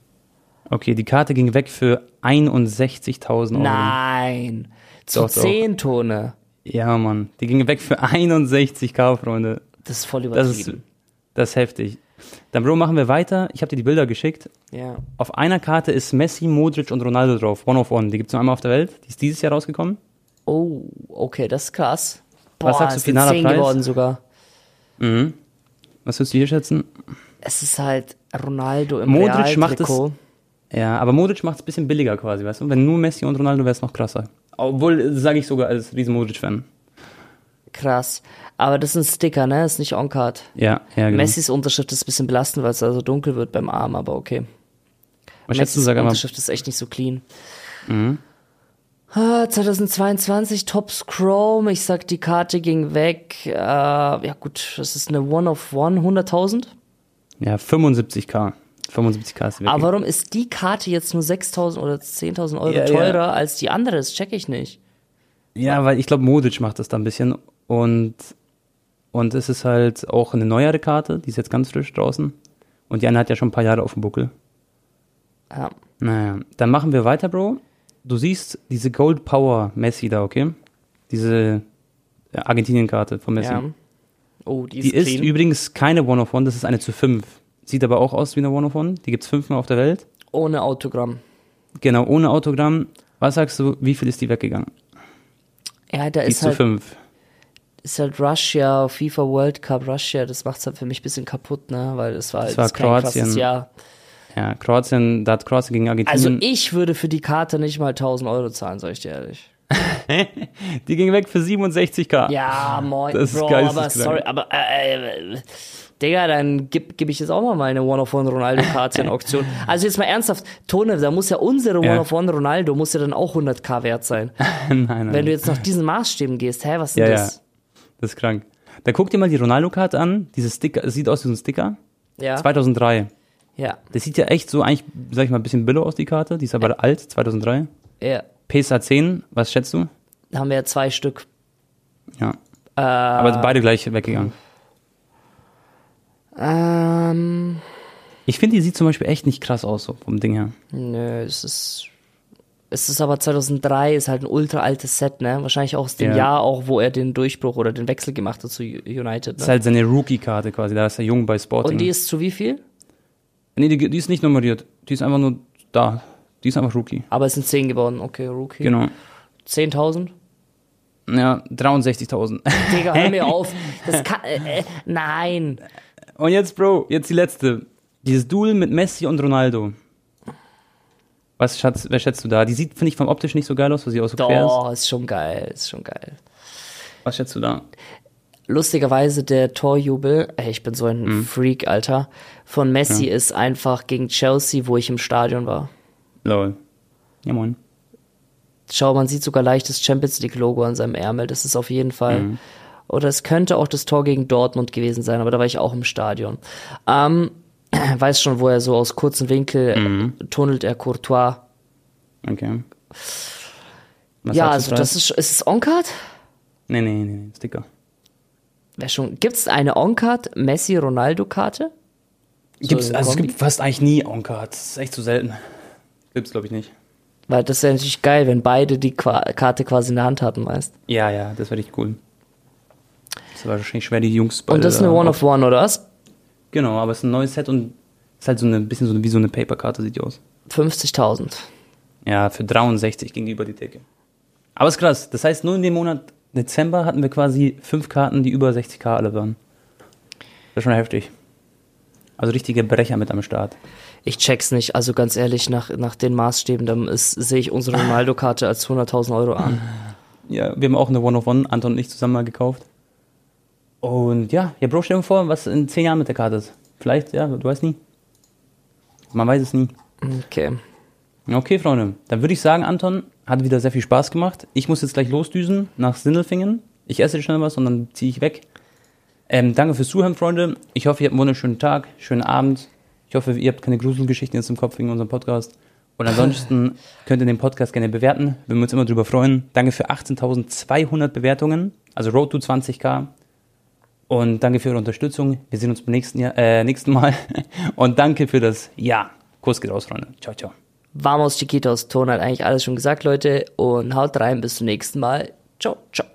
Okay, die Karte ging weg für 61.000 Euro. Nein. Zu Doch, doch. 10 Tone. Ja, Mann. Die ging weg für 61k, Freunde. Das ist voll Das ist, übertrieben. das ist heftig. Dann, Bro, machen wir weiter. Ich habe dir die Bilder geschickt. ja. Auf einer Karte ist Messi, Modric und Ronaldo drauf. One of One. Die gibt es nur einmal auf der Welt. Die ist dieses Jahr rausgekommen. Oh, okay, das ist krass. Was sagst du, finaler 10 Preis? geworden sogar. Mhm. Was würdest du hier schätzen? Es ist halt Ronaldo im Modric macht es-. Ja, aber Modric macht es ein bisschen billiger quasi, weißt du? Wenn nur Messi und Ronaldo wäre es noch krasser. Obwohl, sage ich sogar als riesen Modric-Fan. Krass. Aber das ist ein Sticker, ne? Das ist nicht On-Card. Ja, ja, genau. Messis Unterschrift ist ein bisschen belastend, weil es also dunkel wird beim Arm, aber okay. Was schätzt du, Messis sag. Unterschrift ist echt nicht so clean. Mhm. Ah, 2022 Tops Chrome. Ich sag, die Karte ging weg. Äh, ja gut, das ist eine One of One, 100.000. Ja, 75k. 75k ist weg. Aber warum ist die Karte jetzt nur 6.000 oder 10.000 Euro Ja, ja. teurer als die andere? Das check ich nicht. Ja, weil ich glaube, Modric macht das da ein bisschen. Und, und es ist halt auch eine neuere Karte, die ist jetzt ganz frisch draußen. Und die eine hat ja schon ein paar Jahre auf dem Buckel. Ja. Naja, dann machen wir weiter, Bro. Du siehst diese Gold Power Messi da, okay? Diese äh, Argentinien-Karte von Messi. ja. Oh, die ist Die ist übrigens keine One of One, das ist eine zu fünf. Sieht aber auch aus wie eine One of One. Die gibt's fünfmal auf der Welt. Ohne Autogramm. Genau, ohne Autogramm. Was sagst du, wie viel ist die weggegangen? Ja, da Die ist zu halt, fünf. ist halt Russia, FIFA World Cup Russia, das macht's halt für mich ein bisschen kaputt, ne? Weil es war, Das jetzt war kein krasses Kroatien. Jahr. Ja, Kroatien, da hat Kroatien gegen Also Argentinien. ich würde für die Karte nicht mal 1000 Euro zahlen, sag ich dir ehrlich. die ging weg für 67k. Ja, moin, Das ist Bro, aber sorry, aber äh, äh, Digga, dann gib, gib ich jetzt auch mal meine One-of-One Ronaldo-Karte in Auktion. Also jetzt mal ernsthaft, Tone, da muss ja unsere Ja. One-of-One Ronaldo, muss ja dann auch 100k wert sein. nein, nein. Wenn du jetzt nach diesen Maßstäben gehst, hä, was ist ja, denn ja. das? Das ist krank. Da guck dir mal die Ronaldo-Karte an. Dieses Sticker, sieht aus wie so ein Sticker. Ja, 2003. ja, Das sieht ja echt so eigentlich, sag ich mal, ein bisschen billo aus, die Karte. Die ist aber alt, 2003. ja. PSA 10, was schätzt du? Da haben wir ja zwei Stück. Ja. Äh, Aber beide gleich weggegangen. ähm, Ich finde, die sieht zum Beispiel echt nicht krass aus, so vom Ding her. nö, es ist, es ist aber 2003, ist halt ein ultra altes Set, ne? Wahrscheinlich auch aus dem Ja. Jahr auch, wo er den Durchbruch oder den Wechsel gemacht hat zu United, Das ist ne? halt seine Rookie-Karte quasi, da ist er jung bei Sporting. Und die ist zu wie viel? Nee, die, die ist nicht nummeriert. Die ist einfach nur da. Die ist einfach Rookie. Aber es sind 10 geworden. Okay, Rookie. Genau. 10.000? Ja, 63.000. Digga, hör mir auf. Das kann, äh, äh, nein. Und jetzt, Bro, jetzt die letzte. Dieses Duel mit Messi und Ronaldo. Was schätzt, wer schätzt du da? Die sieht, finde ich, vom optisch nicht so geil aus, weil sie auch so quer ist. Doch, ist schon geil, ist schon geil. Was schätzt du da? Lustigerweise der Torjubel, ey, ich bin so ein Mhm. Freak, Alter, von Messi ist einfach gegen Chelsea, wo ich im Stadion war. Lol. Ja, moin. Schau, man sieht sogar leicht das Champions League Logo an seinem Ärmel. Das ist auf jeden Fall. Mhm. Oder es könnte auch das Tor gegen Dortmund gewesen sein, aber da war ich auch im Stadion. Ähm, weiß schon, wo er so aus kurzem Winkel Mhm. äh, tunnelt er Courtois. Okay. Was ja, also das ist, ist es Onkard? Nee, nee, nee, nee, Sticker. Wer schon? Gibt es eine Onkard Messi Ronaldo Karte? Gibt's, eine also es gibt fast eigentlich nie Onka. Das ist echt zu selten. Gibt's, glaube ich, nicht. Weil das wäre natürlich geil, wenn beide die Qua Karte quasi in der Hand hatten, meist. Ja, ja, das wäre richtig cool. Das war wahrscheinlich schwer, die Jungs Und das ist eine One of One, oder was? Genau, aber es ist ein neues Set und ist halt so ein bisschen so wie so eine Paperkarte, sieht die aus. 50.000. Ja, für 63 gegenüber die Decke. Aber ist krass. Das heißt, nur in dem Monat Dezember hatten wir quasi fünf Karten, die über 60k alle waren. Das ist schon heftig. Also richtige Brecher mit am Start. Ich check's nicht. Also ganz ehrlich, nach, nach den Maßstäben, dann sehe ich unsere Ronaldo-Karte als 100.000 Euro an. Ja, wir haben auch eine One of One, Anton und ich zusammen mal gekauft. Und ja, ja, Bro, stell dir vor, was in zehn Jahren mit der Karte ist. Vielleicht, ja, du weißt nie. Man weiß es nie. Okay. Okay, Freunde, dann würde ich sagen, Anton, hat wieder sehr viel Spaß gemacht. Ich muss jetzt gleich losdüsen nach Sindelfingen. Ich esse schnell was und dann ziehe ich weg. Ähm, danke fürs Zuhören, Freunde. Ich hoffe, ihr habt einen wunderschönen Tag, schönen Abend. Ich hoffe, ihr habt keine Gruselgeschichten jetzt im Kopf wegen unserem Podcast. Und ansonsten könnt ihr den Podcast gerne bewerten. Würden wir uns immer drüber freuen. Danke für 18.200 Bewertungen, also Road to 20k. Und danke für eure Unterstützung. Wir sehen uns beim nächsten, Jahr, äh, nächsten Mal. Und danke für das Ja. Kuss geht raus, Freunde. Ciao, ciao. Vamos Chiquitos. Ton hat eigentlich alles schon gesagt, Leute. Und haut rein. Bis zum nächsten Mal. Ciao, ciao.